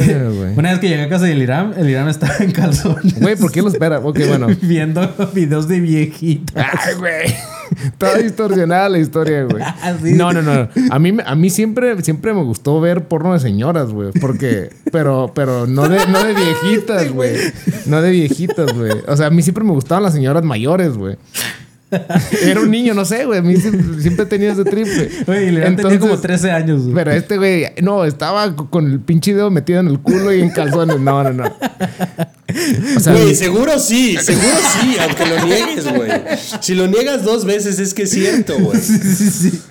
una vez que llegué a casa del Iram, el Iram estaba en calzones. Güey, ¿por qué lo espera? Ok, bueno. Viendo videos de viejitas. Ay, güey. Toda distorsionada la historia, güey. Ah, sí. No, no, no. A mí, a mí siempre, siempre me gustó ver porno de señoras, güey. Porque, pero, pero no de, no de viejitas, güey. No de viejitas, güey. O sea, a mí siempre me gustaban las señoras mayores, güey. Era un niño, no sé, güey. A mí siempre, siempre tenía ese triple. Güey, le tenía como 13 años. güey. Pero este güey, no, estaba con el pinche dedo metido en el culo y en calzones. No, no, no. O sea, Güey, seguro sí, seguro sí, aunque lo niegues, güey. Si lo niegas dos veces es que es cierto, güey. Sí, sí, sí.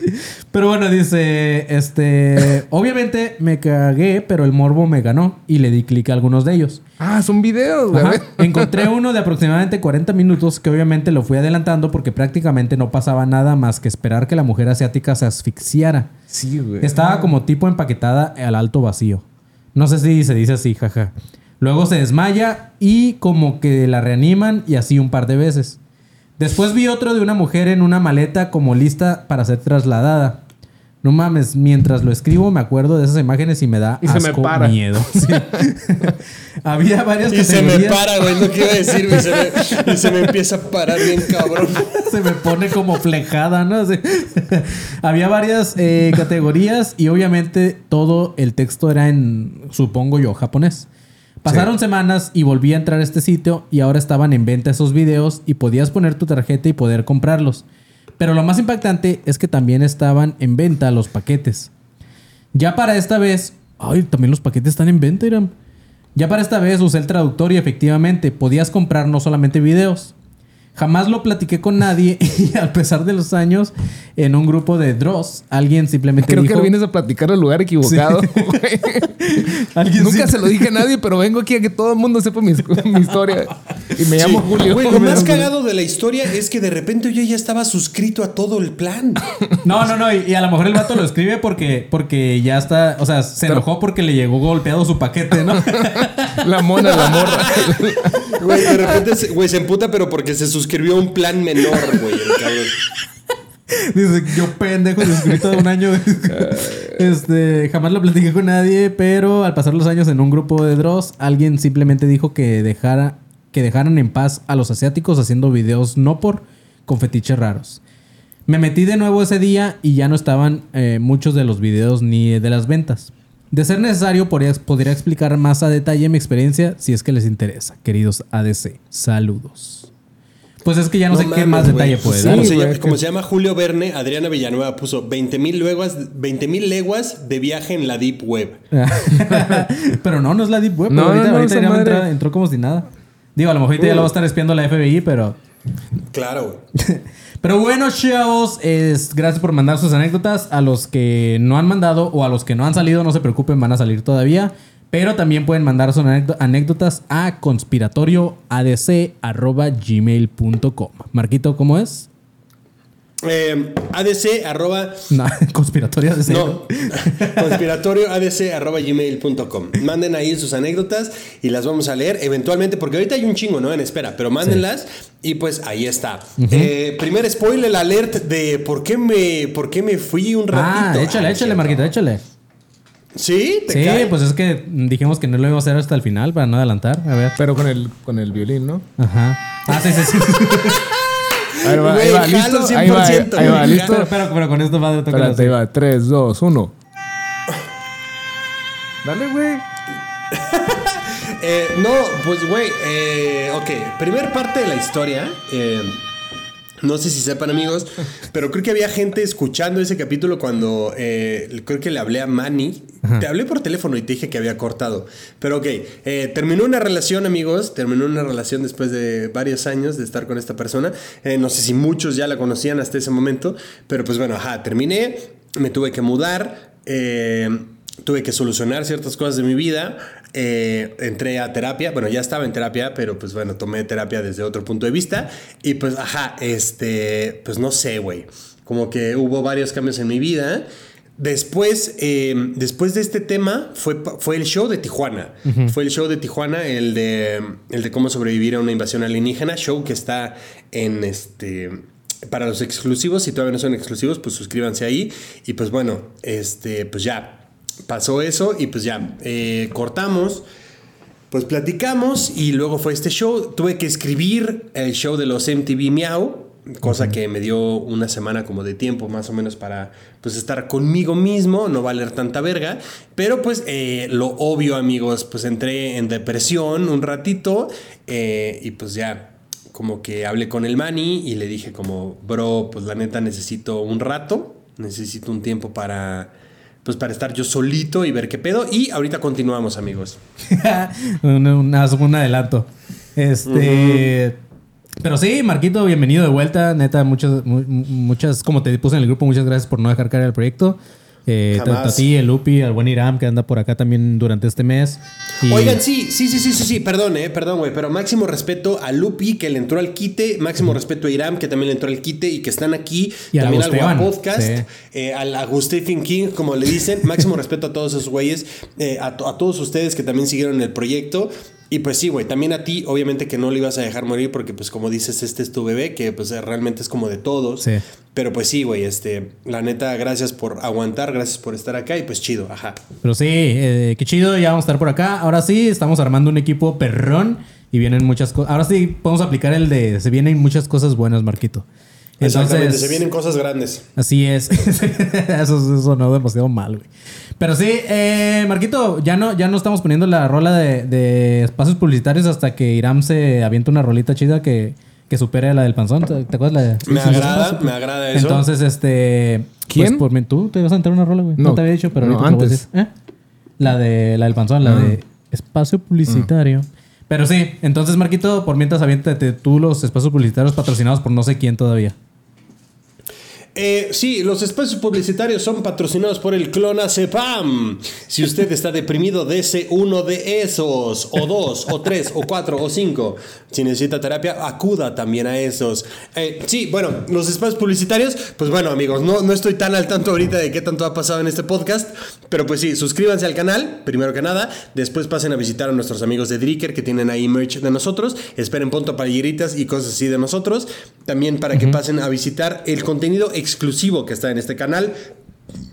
Pero bueno, dice, este, obviamente me cagué, pero el morbo me ganó y le di clic a algunos de ellos. ah, son videos, güey. Ajá. Encontré uno de aproximadamente 40 minutos que obviamente lo fui adelantando porque prácticamente no pasaba nada más que esperar que la mujer asiática se asfixiara. Sí, güey. Estaba como tipo empaquetada al alto vacío. No sé si se dice así, jaja. Luego se desmaya y como que la reaniman y así un par de veces. Después vi otro de una mujer en una maleta como lista para ser trasladada. No mames, mientras lo escribo me acuerdo de esas imágenes y me da Y se me asco, para. miedo. Sí. Había varias Y se me categorías. para, güey, lo que iba a decir, güey, se me- y se me empieza a parar bien cabrón. se me pone como flejada, ¿no? Había varias eh, categorías y obviamente todo el texto era en, supongo yo, japonés. Pasaron semanas y volví a entrar a este sitio y ahora estaban en venta esos videos y podías poner tu tarjeta y poder comprarlos. Pero lo más impactante es que también estaban en venta los paquetes. Ya para esta vez, ay, también los paquetes están en venta, Iram. Ya para esta vez usé el traductor y efectivamente podías comprar no solamente videos. Jamás lo platiqué con nadie y a pesar de los años, en un grupo de Dross, alguien simplemente Creo dijo... que vienes a platicar al lugar equivocado. güey. Alguien Nunca sí- se lo dije a nadie, pero vengo aquí a que todo el mundo sepa mi, mi historia. Y me llamo Sí. Julio. Güey, lo más cagado de la historia es que de repente yo ya estaba suscrito a todo el plan. No, no, no. Y, y a lo mejor el vato lo escribe porque, porque ya está... O sea, se enojó porque le llegó golpeado su paquete, ¿no? La mona, la morra. Güey, de repente, se- güey, se emputa, pero porque se suscribió a un plan menor, güey. el cabrón. Dice, yo pendejo, suscrito de un año. este, jamás lo platiqué con nadie, pero al pasar los años en un grupo de Dross, alguien simplemente dijo que dejara, que dejaran en paz a los asiáticos haciendo videos no por con fetiches raros. Me metí de nuevo ese día y ya no estaban eh, muchos de los videos ni de las ventas. De ser necesario, podría, podría explicar más a detalle mi experiencia si es que les interesa. Queridos ADC, saludos. Pues es que ya no, sé qué más detalle puede dar. como, se llama, que- como se llama Julio Verne, Adriana Villanueva puso 20 mil leguas, 20,000 leguas de viaje en la Deep Web. pero no, no es la Deep Web. No, pero ahorita, no, no, ahorita ya entró como si nada. Digo, a lo mejor ahorita ya lo va a estar espiando la FBI, pero. Claro, güey. Pero bueno, chavos, es, gracias por mandar sus anécdotas. A los que no han mandado o a los que no han salido, no se preocupen, van a salir todavía. Pero también pueden mandar sus anécdo- anécdotas a conspiratorioadc.gmail.com. Marquito, ¿cómo es? Eh, ADC arroba No, conspiratorio ADC. No, conspiratorio ADC arroba gmail.com. Manden ahí sus anécdotas y las vamos a leer eventualmente, porque ahorita hay un chingo, ¿no? En espera, pero mándenlas y pues ahí está. Eh, primer spoiler alert de por qué me, por qué me fui un ratito. Ah, échale, Ah, échale, cierto. Marquito, échale. ¿Sí? ¿Te Sí, cae? pues es que dijimos que no lo iba a hacer hasta el final para no adelantar. A ver. Pero con el, con el violín, ¿no? Ajá. Ah, sí, sí, sí. Ahí va, ahí va, listo. Ahí va, 100%, ahí va, listo. pero, pero, pero con esto va de tocar Espérate, así. ahí va. 3, 2, 1. Dale, güey. Eh, no, pues güey, eh, ok, primer parte de la historia. eh, no sé si sepan amigos, pero creo que había gente escuchando ese capítulo cuando eh, creo que le hablé a Manny. Te hablé por teléfono y te dije que había cortado. Pero ok, eh, terminó una relación amigos, terminó una relación después de varios años de estar con esta persona. Eh, no sé si muchos ya la conocían hasta ese momento, pero pues bueno, ajá, terminé, me tuve que mudar. eh, tuve que solucionar ciertas cosas de mi vida. eh, entré a terapia. Bueno, ya estaba en terapia, pero pues bueno, tomé terapia desde otro punto de vista. Y pues, ajá, este, pues no sé, güey. Como que hubo varios cambios en mi vida. Después, eh, después de este tema, fue, fue el show de Tijuana. Fue el show de Tijuana, el de, el de cómo sobrevivir a una invasión alienígena. Show que está en este. Para los exclusivos, si todavía no son exclusivos, pues suscríbanse ahí. Y pues bueno, este, pues ya pasó eso y pues ya eh, cortamos. Pues platicamos y luego fue este show. Tuve que escribir el show de los MTV Miau, cosa que me dio una semana como de tiempo más o menos para pues estar conmigo mismo, no valer tanta verga. Pero pues eh, lo obvio amigos, pues entré en depresión un ratito eh, y pues ya como que hablé con el Manny y le dije como, bro, pues la neta necesito un rato, necesito un tiempo para, pues para estar yo solito y ver qué pedo. Y ahorita continuamos, amigos. un, un- un adelanto. Este. Pero sí, Marquito, bienvenido de vuelta. Neta, muchas, mu- muchas, como te puse en el grupo, muchas gracias por no dejar caer el proyecto. Eh, tanto a Jamás. ti, el Lupi, al buen Iram, que anda por acá también durante este mes. Y- Oigan, sí, sí, sí, sí, sí, sí, perdón, eh, perdón, güey, pero máximo respeto a Lupi, que le entró al quite, máximo respeto a Iram, que también le entró al quite y que están aquí, Y también al Agusteban, Podcast, sí. eh, al Agustín King, como le dicen, máximo respeto a todos esos güeyes, eh, a, a todos ustedes que también siguieron el proyecto. Y pues sí, güey, también a ti, obviamente que no lo ibas a dejar morir porque pues como dices, este es tu bebé, que pues realmente es como de todos. Sí. Pero pues sí, güey, este, la neta, gracias por aguantar, gracias por estar acá y pues chido, ajá. Pero sí, eh, qué chido, ya vamos a estar por acá. Ahora sí, estamos armando un equipo perrón y vienen muchas cosas. Ahora sí, podemos aplicar el de se vienen muchas cosas buenas, Marquito. Exactamente, Entonces, se vienen cosas grandes. Así es. eso, eso sonó demasiado mal, güey. Pero sí, eh, Marquito, ya no, ya no estamos poniendo la rola de, de espacios publicitarios hasta que Iram se avienta una rolita chida que, que supere a la del panzón. ¿Te, te acuerdas? La de- Me agrada, me agrada eso. Entonces, este. ¿Quién? Pues por mí, tú te vas a entrar una rola, güey. No, No, te había dicho, pero no, ahorita te lo voy a antes. decir. ¿Eh? La de la del panzón, la Ah. de espacio publicitario. Pero sí, entonces, Marquito, por mientras aviéntate tú los espacios publicitarios patrocinados por no sé quién todavía. Eh, sí, los espacios publicitarios son patrocinados por el Clonazepam. Si usted está deprimido, dese uno de esos, o dos, o tres, o cuatro, o cinco. Si necesita terapia, acuda también a esos. Eh, sí, bueno, los espacios publicitarios, pues bueno, amigos, no, no estoy tan al tanto ahorita de qué tanto ha pasado en este podcast, pero pues sí, suscríbanse al canal, primero que nada. Después pasen a visitar a nuestros amigos de Dricker que tienen ahí merch de nosotros. Esperen pronto playeritas y cosas así de nosotros. También para que pasen a visitar el contenido exclusivo que está en este canal.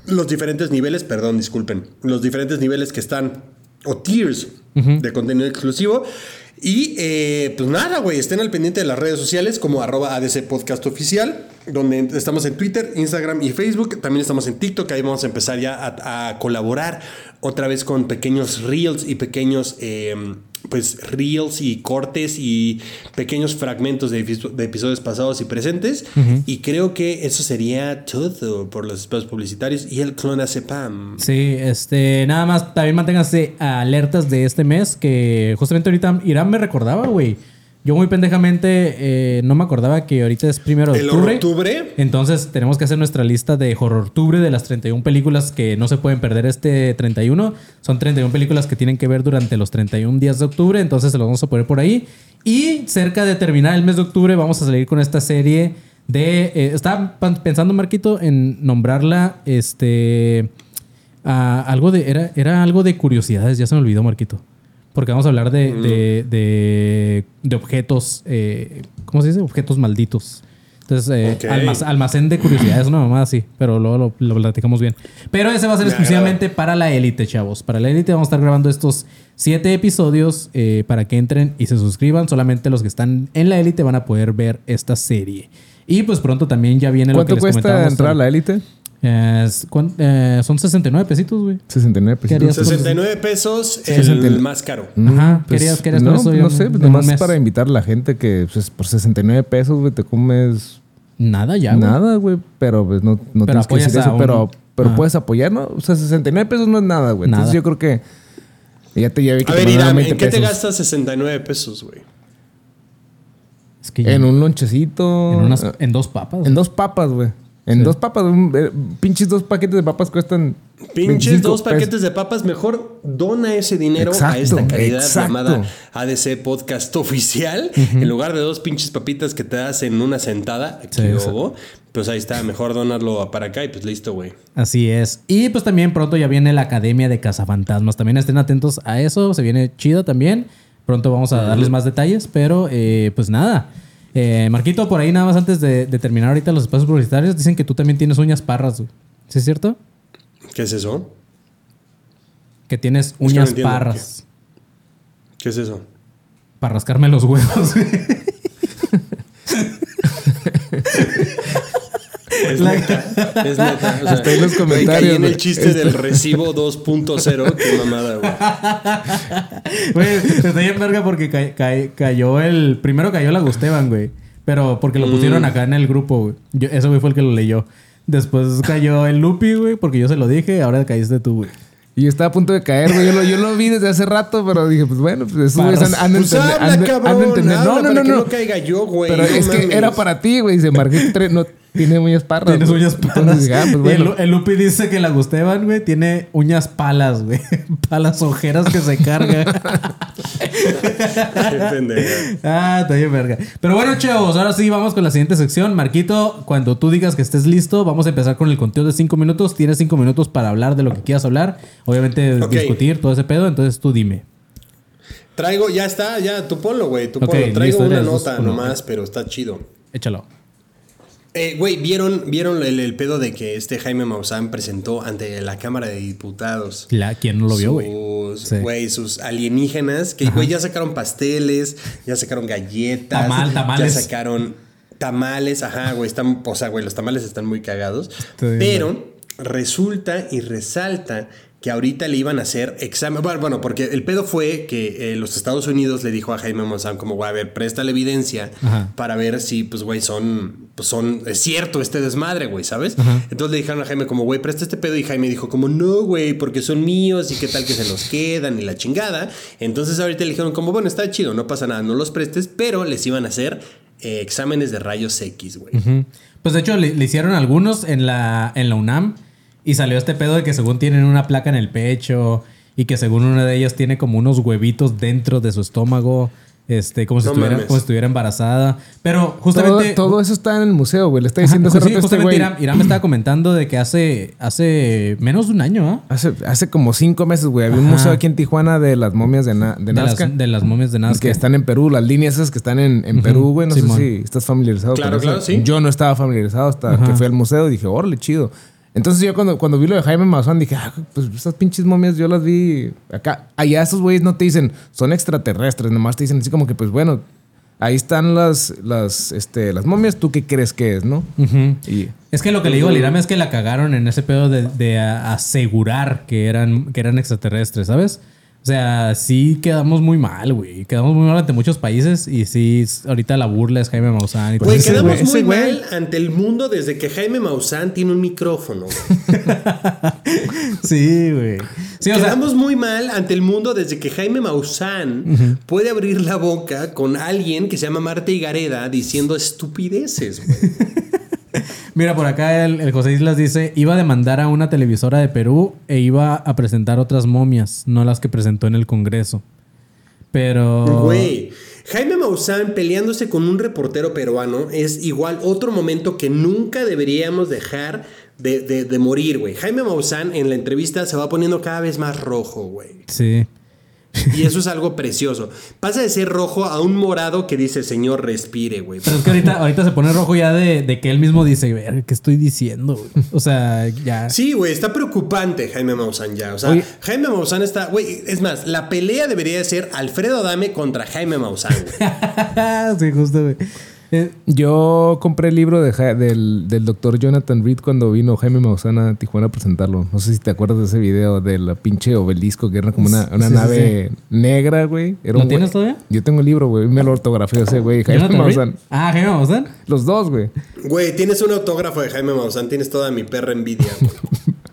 Los diferentes niveles, perdón, disculpen. Los diferentes niveles que están, o tiers de contenido exclusivo. Y eh, pues nada, güey, estén al pendiente de las redes sociales como arroba ADC Podcast Oficial, donde estamos en Twitter, Instagram y Facebook. También estamos en TikTok, ahí vamos a empezar ya a, a colaborar otra vez con pequeños reels y pequeños... eh, pues reels y cortes y pequeños fragmentos de, de episodios pasados y presentes. Y creo que eso sería todo por los espacios publicitarios y el clonazepam. Sí, este, nada más, también manténganse alertas de este mes, que justamente ahorita Irán me recordaba, güey. Yo muy pendejamente eh, no me acordaba que ahorita es primero de El octubre. octubre. Entonces tenemos que hacer nuestra lista de horror octubre de las 31 películas que no se pueden perder este 31. Son 31 películas que tienen que ver durante los 31 días de octubre, entonces se los vamos a poner por ahí. Y cerca de terminar el mes de octubre vamos a salir con esta serie de... eh, estaba pensando, Marquito, en nombrarla este... a algo de... Era, era algo de curiosidades, ya se me olvidó, Marquito. Porque vamos a hablar de, de, de- de objetos, eh, ¿cómo se dice? Objetos malditos. Entonces, eh, almacén de curiosidades, una mamá así, pero luego lo, lo platicamos bien. Pero ese va a ser Me exclusivamente para la élite, chavos. Para la élite vamos a estar grabando estos siete episodios eh, para que entren y se suscriban. Solamente los que están en la élite van a poder ver esta serie. Y pues pronto también ya viene lo que ¿Cuánto les cuesta comentábamos. entrar a la élite? Eh, es- eh, son 69 pesitos, güey. 69 ¿Qué harías? pesitos. 69 pesos, el 69. más caro. Ajá, Pues, querías, querías no, eso no sé, un nomás para invitar a la gente que pues, por 69 pesos, güey, te comes Nada ya, güey. nada, güey. Pero pues no, no tienes que decir eso, un- pero, pero Ajá. puedes apoyar, ¿no? O sea, 69 pesos no es nada, güey. Entonces yo creo que ya te vi que A te ver, mandaron Irán, 20 ¿en qué te pesos. gastas 69 pesos, güey? Es que ya- En un lonchecito. en, unas- en dos papas. en dos papas, güey. En Sí. dos papas, un- eh, pinches dos paquetes de papas cuestan. Pinches 25 dos pesos. paquetes de papas, mejor dona ese dinero a esta caridad exacto. llamada ADC Podcast Oficial. En lugar de dos pinches papitas que te das en una sentada, pues ahí está, mejor donarlo para acá y pues listo, güey. Así es. Y pues también pronto ya viene la Academia de Cazafantasmas. También estén atentos a eso. Se viene chido también. Pronto vamos a darles más detalles. Pero eh, pues nada. Eh, Marquito, por ahí nada más antes de, de terminar ahorita los espacios publicitarios, dicen que tú también tienes uñas parras, güey. ¿Sí es cierto? ¿Qué es eso? Que tienes que no uñas entiendo. parras. ¿Qué es eso? Para rascarme los huevos, Es neta. Es neta. O sea, Está en los comentarios, caí en el chiste del recibo 2.0. Qué mamada, güey. Güey, está bien verga porque ca- ca- cayó el. Primero cayó la Gusteban, güey. Pero porque lo pusieron acá en el grupo, güey. Yo- Ese güey fue el que lo leyó. Después cayó el Lupi, güey, porque yo se lo dije. Ahora caíste tú, güey. Y estaba a punto de caer, güey. Yo lo, yo lo vi desde hace rato, pero dije, pues bueno, pues han, han de Pues entender- habla, cabrón. No, no, no, que no. no caiga yo, güey. Pero no es que era para ti, güey. Dice, Marqués tre- no, tiene uñas parras. Tienes güey. uñas Entonces dije, ah, pues el, el Lupi dice que la Gusteban, güey, tiene uñas palas, güey. Palas ojeras que se carga. Ah, está bien verga. Pero bueno, chavos, ahora sí vamos con la siguiente sección. Marquito, cuando tú digas que estés listo, vamos a empezar con el conteo de cinco minutos. Tienes cinco minutos para hablar de lo que quieras hablar. Obviamente discutir todo ese pedo. Entonces tú dime. Traigo, ya está, ya, tú ponlo, güey. Tú Ok, ponlo. Traigo listo, una nota uno. nomás, pero está chido. Échalo. Eh, güey, ¿vieron, ¿vieron el, el pedo de que este Jaime Maussan presentó ante la Cámara de Diputados? La, ¿Quién no lo vio, güey? Sus, Sí. güey, sus alienígenas, que güey ya sacaron pasteles, ya sacaron galletas, Tamal, tamales. ya sacaron tamales, ajá, güey, están, o sea, güey, los tamales están muy cagados, pero resulta y resalta que ahorita le iban a hacer examen, bueno, bueno, porque el pedo fue que eh, los Estados Unidos le dijo a Jaime Maussan como, güey, a ver, presta la evidencia Ajá. para ver si, pues, güey, son, pues, son, es cierto este desmadre, güey, ¿sabes? Ajá. Entonces le dijeron a Jaime como, güey, presta este pedo y Jaime dijo como, no, güey, porque son míos y qué tal que se los quedan y la chingada. Entonces ahorita le dijeron como, bueno, está chido, no pasa nada, no los prestes, pero les iban a hacer eh, exámenes de rayos X, güey. Pues de hecho le, le hicieron algunos en la, en la UNAM y salió este pedo de que según tienen una placa en el pecho y que según una de ellas tiene como unos huevitos dentro de su estómago, este, como si, No estuviera, como si estuviera embarazada. Pero justamente... todo eso está en el museo, güey. Le está Ajá, diciendo hace pues sí, rato este justamente güey. Irán, Irán me estaba comentando de que hace, hace menos de un año, ¿ah? Hace, hace como cinco meses, güey. Había un Ajá. museo aquí en Tijuana de las momias de, Na- de De Nazca. las, de las momias de Nazca. que están en Perú, las líneas esas que están en, en Perú, güey. No Simón. sé si estás familiarizado Claro, con eso. claro, sí. Yo no estaba familiarizado hasta que fui al museo y dije, órale, chido. Entonces yo cuando, cuando vi lo de Jaime Maussan dije, ah, pues esas pinches momias yo las vi acá. Allá esos güeyes no te dicen, son extraterrestres, nomás te dicen así como que, pues bueno, ahí están las, las, este, las momias, ¿tú qué crees que es, no? Y Es que lo que le digo al Irán es que la cagaron en ese pedo de, de asegurar que eran, que eran extraterrestres, ¿sabes? O sea, sí quedamos muy mal, güey. Quedamos muy mal ante muchos países y sí, ahorita la burla es Jaime Maussan. y todo Güey, quedamos güey- muy güey- mal ante el mundo desde que Jaime Maussan tiene un micrófono. Sí, güey. Sí, o sea, Quedamos muy mal ante el mundo desde que Jaime Maussan puede abrir la boca con alguien que se llama Marta Higareda diciendo estupideces, güey. mira, por acá el, el José Islas dice, iba a demandar a una televisora de Perú e iba a presentar otras momias, no las que presentó en el Congreso. Pero... Güey, Jaime Maussan peleándose con un reportero peruano es igual otro momento que nunca deberíamos dejar de, de- de morir, güey. Jaime Maussan en la entrevista se va poniendo cada vez más rojo, güey. Sí. Y eso es algo precioso. Pasa de ser rojo a un morado que dice, Señor, respire, güey. Pero es que ahorita, ahorita se pone rojo ya de, de que él mismo dice, ver, ¿qué estoy diciendo? güey?" O sea, ya... Sí, güey, está preocupante Jaime Maussan ya. O sea, Oye. Jaime Maussan está, güey, es más, la pelea debería de ser Alfredo Adame contra Jaime Maussan, güey. sí, justo, güey. Eh, yo compré el libro de Ja- del, del doctor Jonathan Reed cuando vino Jaime Maussan a Tijuana a presentarlo. No sé si te acuerdas de ese video de la pinche obelisco que era como una, una Sí, sí, nave negra, güey. ¿Lo güey- tienes todavía? Yo tengo el libro, güey. Me lo ortografió ese güey. Jaime ¿Jonathan Reed? Maussan. Ah, Jaime Maussan. Los dos, güey. Güey, tienes un autógrafo de Jaime Maussan, tienes toda mi perra envidia, güey.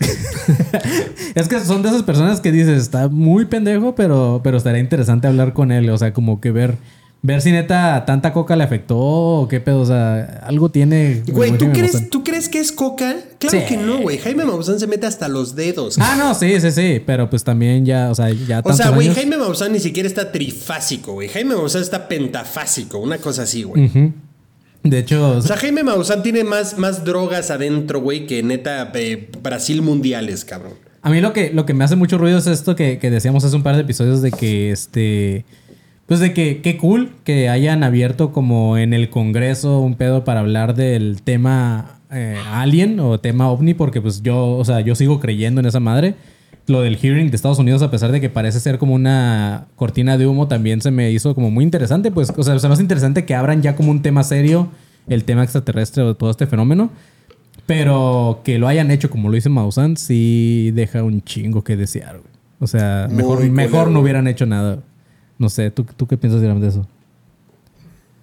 Es que son de esas personas que dices, está muy pendejo, pero, pero estaría interesante hablar con él. O sea, como que ver, ver si neta tanta coca le afectó o qué pedo. O sea, algo tiene. Güey, ¿tú crees, Maussan. ¿tú crees que es coca? Claro Sí. que no, güey. Jaime Maussan se mete hasta los dedos. Ah, no, sí, sí, sí. Pero pues también ya, o sea, ya o sea, güey, años. Jaime Maussan ni siquiera está trifásico, güey. Jaime Maussan está pentafásico, una cosa así, güey. De hecho, O sea, Jaime Maussan tiene más, más drogas adentro, güey, que neta eh, Brasil mundiales, cabrón. A mí lo que, lo que me hace mucho ruido es esto que, que decíamos hace un par de episodios de que este. Pues de que qué cool que hayan abierto como en el Congreso un pedo para hablar del tema eh, alien o tema ovni, porque pues yo, o sea, yo sigo creyendo en esa madre. Lo del hearing de Estados Unidos, a pesar de que parece ser como una cortina de humo, también se me hizo como muy interesante. Pues, o sea, se me hace interesante que abran ya como un tema serio el tema extraterrestre o todo este fenómeno. Pero que lo hayan hecho como lo hizo Maussan, sí deja un chingo que desear, güey. O sea, mejor, mejor no hubieran hecho nada. No sé, ¿tú, tú qué piensas de eso?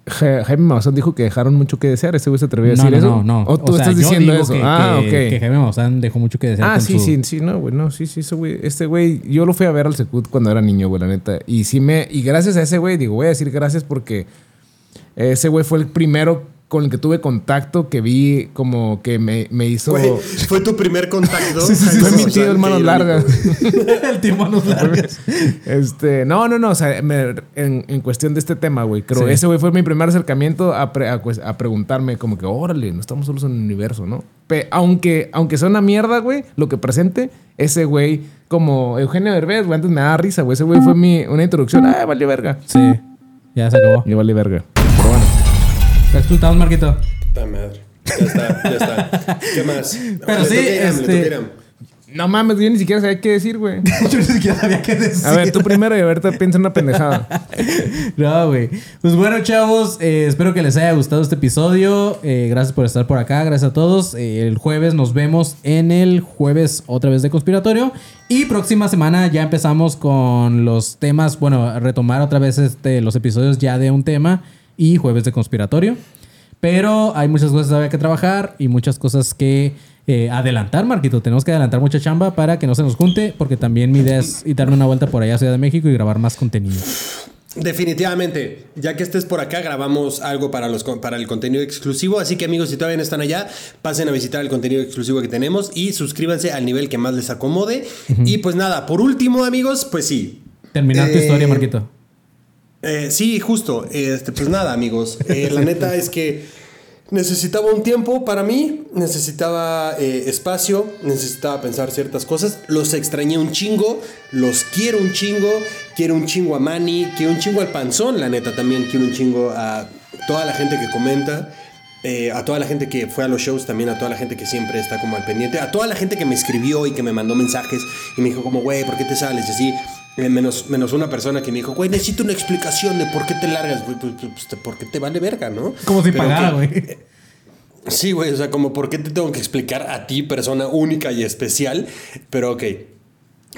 Ja- Jaime Maussan dijo que dejaron mucho que desear. Ese güey se atrevió a No, decir no, eso. no, no. O tú sea, estás diciendo eso. Que, ah, que- ok. Que Jaime Maussan dejó mucho que desear. Ah, con sí, su- sí, sí, no, güey, no, sí, sí, ese güey, este güey, yo lo fui a ver al Secut cuando era niño, güey, la neta. Y sí me, y gracias a ese güey, digo, voy a decir gracias porque ese güey fue el primero con el que tuve contacto que vi como que me, me hizo... Güey, fue tu primer contacto. Sí, sí, sí, fue mi tío, qué hermano irónico, larga. güey. el tío manos largas. Este, no, no, no, o sea, me- en, en cuestión de este tema, güey, creo Sí. ese güey fue mi primer acercamiento a, pre- a cues- a preguntarme como que, órale, no estamos solos en el universo, ¿no? Pe- aunque, aunque sea una mierda, güey, lo que presente, ese güey, como Eugenio Derbez, güey, antes me daba risa, güey, ese güey fue mi, una introducción, ah, vale verga. Sí, ya se acabó. Y vale verga. ¿Te explotamos, Marquito? Puta madre. Ya está, ya está. ¿Qué más? Pero Le sí, este-. No mames, yo ni siquiera sabía qué decir, güey. Yo ni siquiera sabía qué decir. A ver, tú primero y ahorita piensa en una pendejada. No, güey. Pues bueno, chavos, eh, espero que les haya gustado este episodio. Eh, gracias por estar por acá, gracias a todos. Eh, el jueves nos vemos en el jueves otra vez de Conspiratorio. Y próxima semana ya empezamos con los temas, bueno, retomar otra vez este, los episodios ya de un tema y jueves de Conspiratorio. Pero hay muchas cosas todavía que trabajar y muchas cosas que eh, adelantar, Marquito. Tenemos que adelantar mucha chamba para que no se nos junte, porque también mi idea es darme una vuelta por allá a Ciudad de México y grabar más contenido. Definitivamente, ya que estés por acá, grabamos algo para, los, para el contenido exclusivo. Así que amigos, si todavía no están allá, pasen a visitar el contenido exclusivo que tenemos y suscríbanse al nivel que más les acomode. Y pues nada, por último amigos, pues sí. Terminar tu Eh, historia, Marquito. Eh, sí, justo. Este, pues nada, amigos. Eh, la neta es que necesitaba un tiempo para mí, necesitaba eh, espacio, necesitaba pensar ciertas cosas. Los extrañé un chingo, los quiero un chingo, quiero un chingo a Manny, quiero un chingo al panzón, la neta también quiero un chingo a toda la gente que comenta. a toda la gente que fue a los shows, también a toda la gente que siempre está como al pendiente, a toda la gente que me escribió y que me mandó mensajes y me dijo como, güey, ¿por qué te sales? Y así, eh, menos, menos una persona que me dijo, güey, necesito una explicación de por qué te largas, güey, pues, pues, pues, porque te vale verga, ¿no? Como si pagara, güey. Sí, güey, o sea, como por qué te tengo que explicar a ti, persona única y especial, pero ok.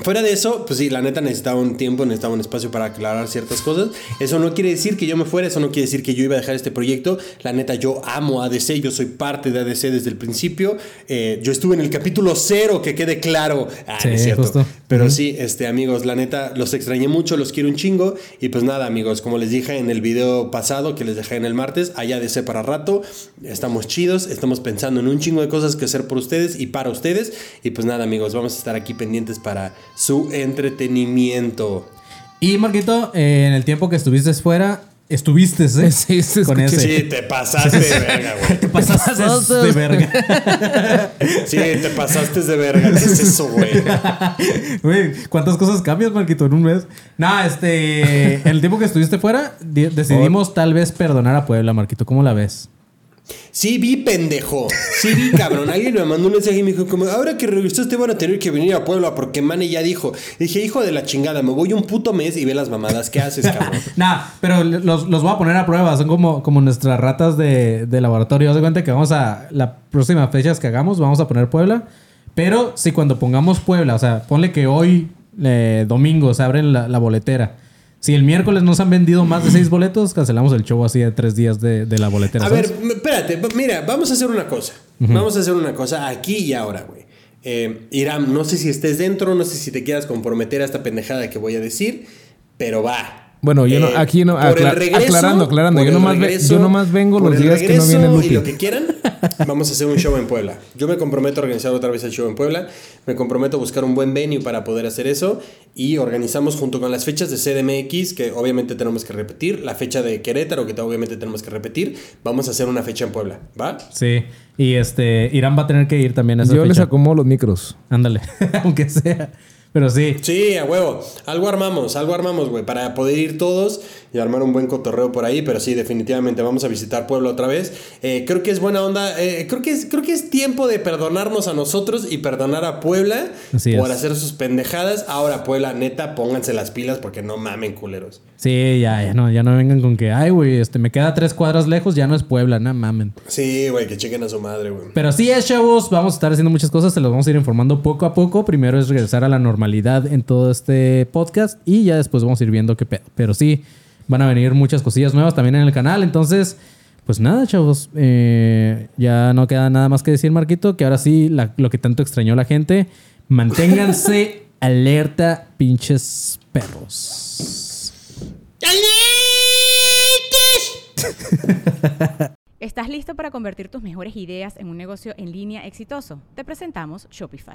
Fuera de eso, pues sí, la neta necesitaba un tiempo, necesitaba un espacio para aclarar ciertas cosas. Eso no quiere decir que yo me fuera, eso no quiere decir que yo iba a dejar este proyecto. La neta, yo amo ADC, yo soy parte de ADC desde el principio. Eh, yo estuve en el capítulo cero, que quede claro. Ah, Sí, no es cierto. justo. Pero sí, este, amigos, la neta, los extrañé mucho, los quiero un chingo. Y pues nada, amigos, como les dije en el video pasado que les dejé en el martes, allá de para rato. Estamos chidos, estamos pensando en un chingo de cosas que hacer por ustedes y para ustedes. Y pues nada, amigos, vamos a estar aquí pendientes para su entretenimiento. Y Marquito, eh, en el tiempo que estuviste fuera, estuviste, ¿eh? Sí, se Con ese. Sí, te pasaste de verga, güey. Te pasaste de verga. Sí, te pasaste de verga. ¿Qué es eso, güey? Güey, ¿cuántas cosas cambias, Marquito, en un mes? No, este. En el tiempo que estuviste fuera, di- decidimos tal vez perdonar a Puebla, Marquito. ¿Cómo la ves? Sí vi, pendejo. Sí vi, cabrón. Alguien me mandó un mensaje y me dijo como, ahora que regresaste van a tener que venir a Puebla porque Mane ya dijo. Dije, hijo de la chingada, me voy un puto mes y ve las mamadas que haces, cabrón. Nah, pero los, los voy a poner a prueba. Son como, como nuestras ratas de, de laboratorio. Haz de cuenta que vamos a. La próxima fechas que hagamos, vamos a poner Puebla. Pero si cuando pongamos Puebla, o sea, ponle que hoy, eh, domingo, se abre la, la boletera. Si el miércoles nos han vendido más de seis boletos, cancelamos el show así de tres días de, de la boletera. A ¿sabes? ver, espérate, mira, vamos a hacer una cosa. Vamos a hacer una cosa aquí y ahora, güey. Eh, Iram, no sé si estés dentro, no sé si te quieras comprometer a esta pendejada que voy a decir, pero va. Bueno, yo no- aquí no- acla- aclarando, aclarando, por yo nomás ve- yo nomás vengo los días que no regreso viene Lupi. Y lo que quieran, vamos a hacer un show en Puebla. Yo me comprometo a organizar otra vez el show en Puebla. Me comprometo a buscar un buen venue para poder hacer eso. Y organizamos junto con las fechas de CDMX, que obviamente tenemos que repetir. La fecha de Querétaro, que obviamente tenemos que repetir. Vamos a hacer una fecha en Puebla, ¿va? Sí. Y este, Irán va a tener que ir también a esa Yo les acomodo los micros. Ándale, aunque sea. Pero sí. Sí, a huevo. Algo armamos, algo armamos, güey, para poder ir todos y armar un buen cotorreo por ahí. Pero sí, definitivamente vamos a visitar Puebla otra vez. Eh, creo que es buena onda. eh, creo, que es, creo que es tiempo de perdonarnos a nosotros y perdonar a Puebla Así por es. hacer sus pendejadas. Ahora, Puebla, neta, pónganse las pilas porque no mamen culeros. Sí, ya, ya no, ya no vengan con que, ay, güey, este, me queda tres cuadras lejos, ya no es Puebla, no mamen. Sí, güey, que chequen a su madre, güey. Pero sí es, chavos, vamos a estar haciendo muchas cosas, se los vamos a ir informando poco a poco. Primero es regresar a la normalidad en todo este podcast y ya después vamos a ir viendo qué pedo. Pero sí, van a venir muchas cosillas nuevas también en el canal. Entonces, pues nada, chavos, eh, ya no queda nada más que decir, Marquito, que ahora sí, la- lo que tanto extrañó la gente, manténganse alerta, pinches perros. ¿Estás listo para convertir tus mejores ideas en un negocio en línea exitoso? Te presentamos Shopify.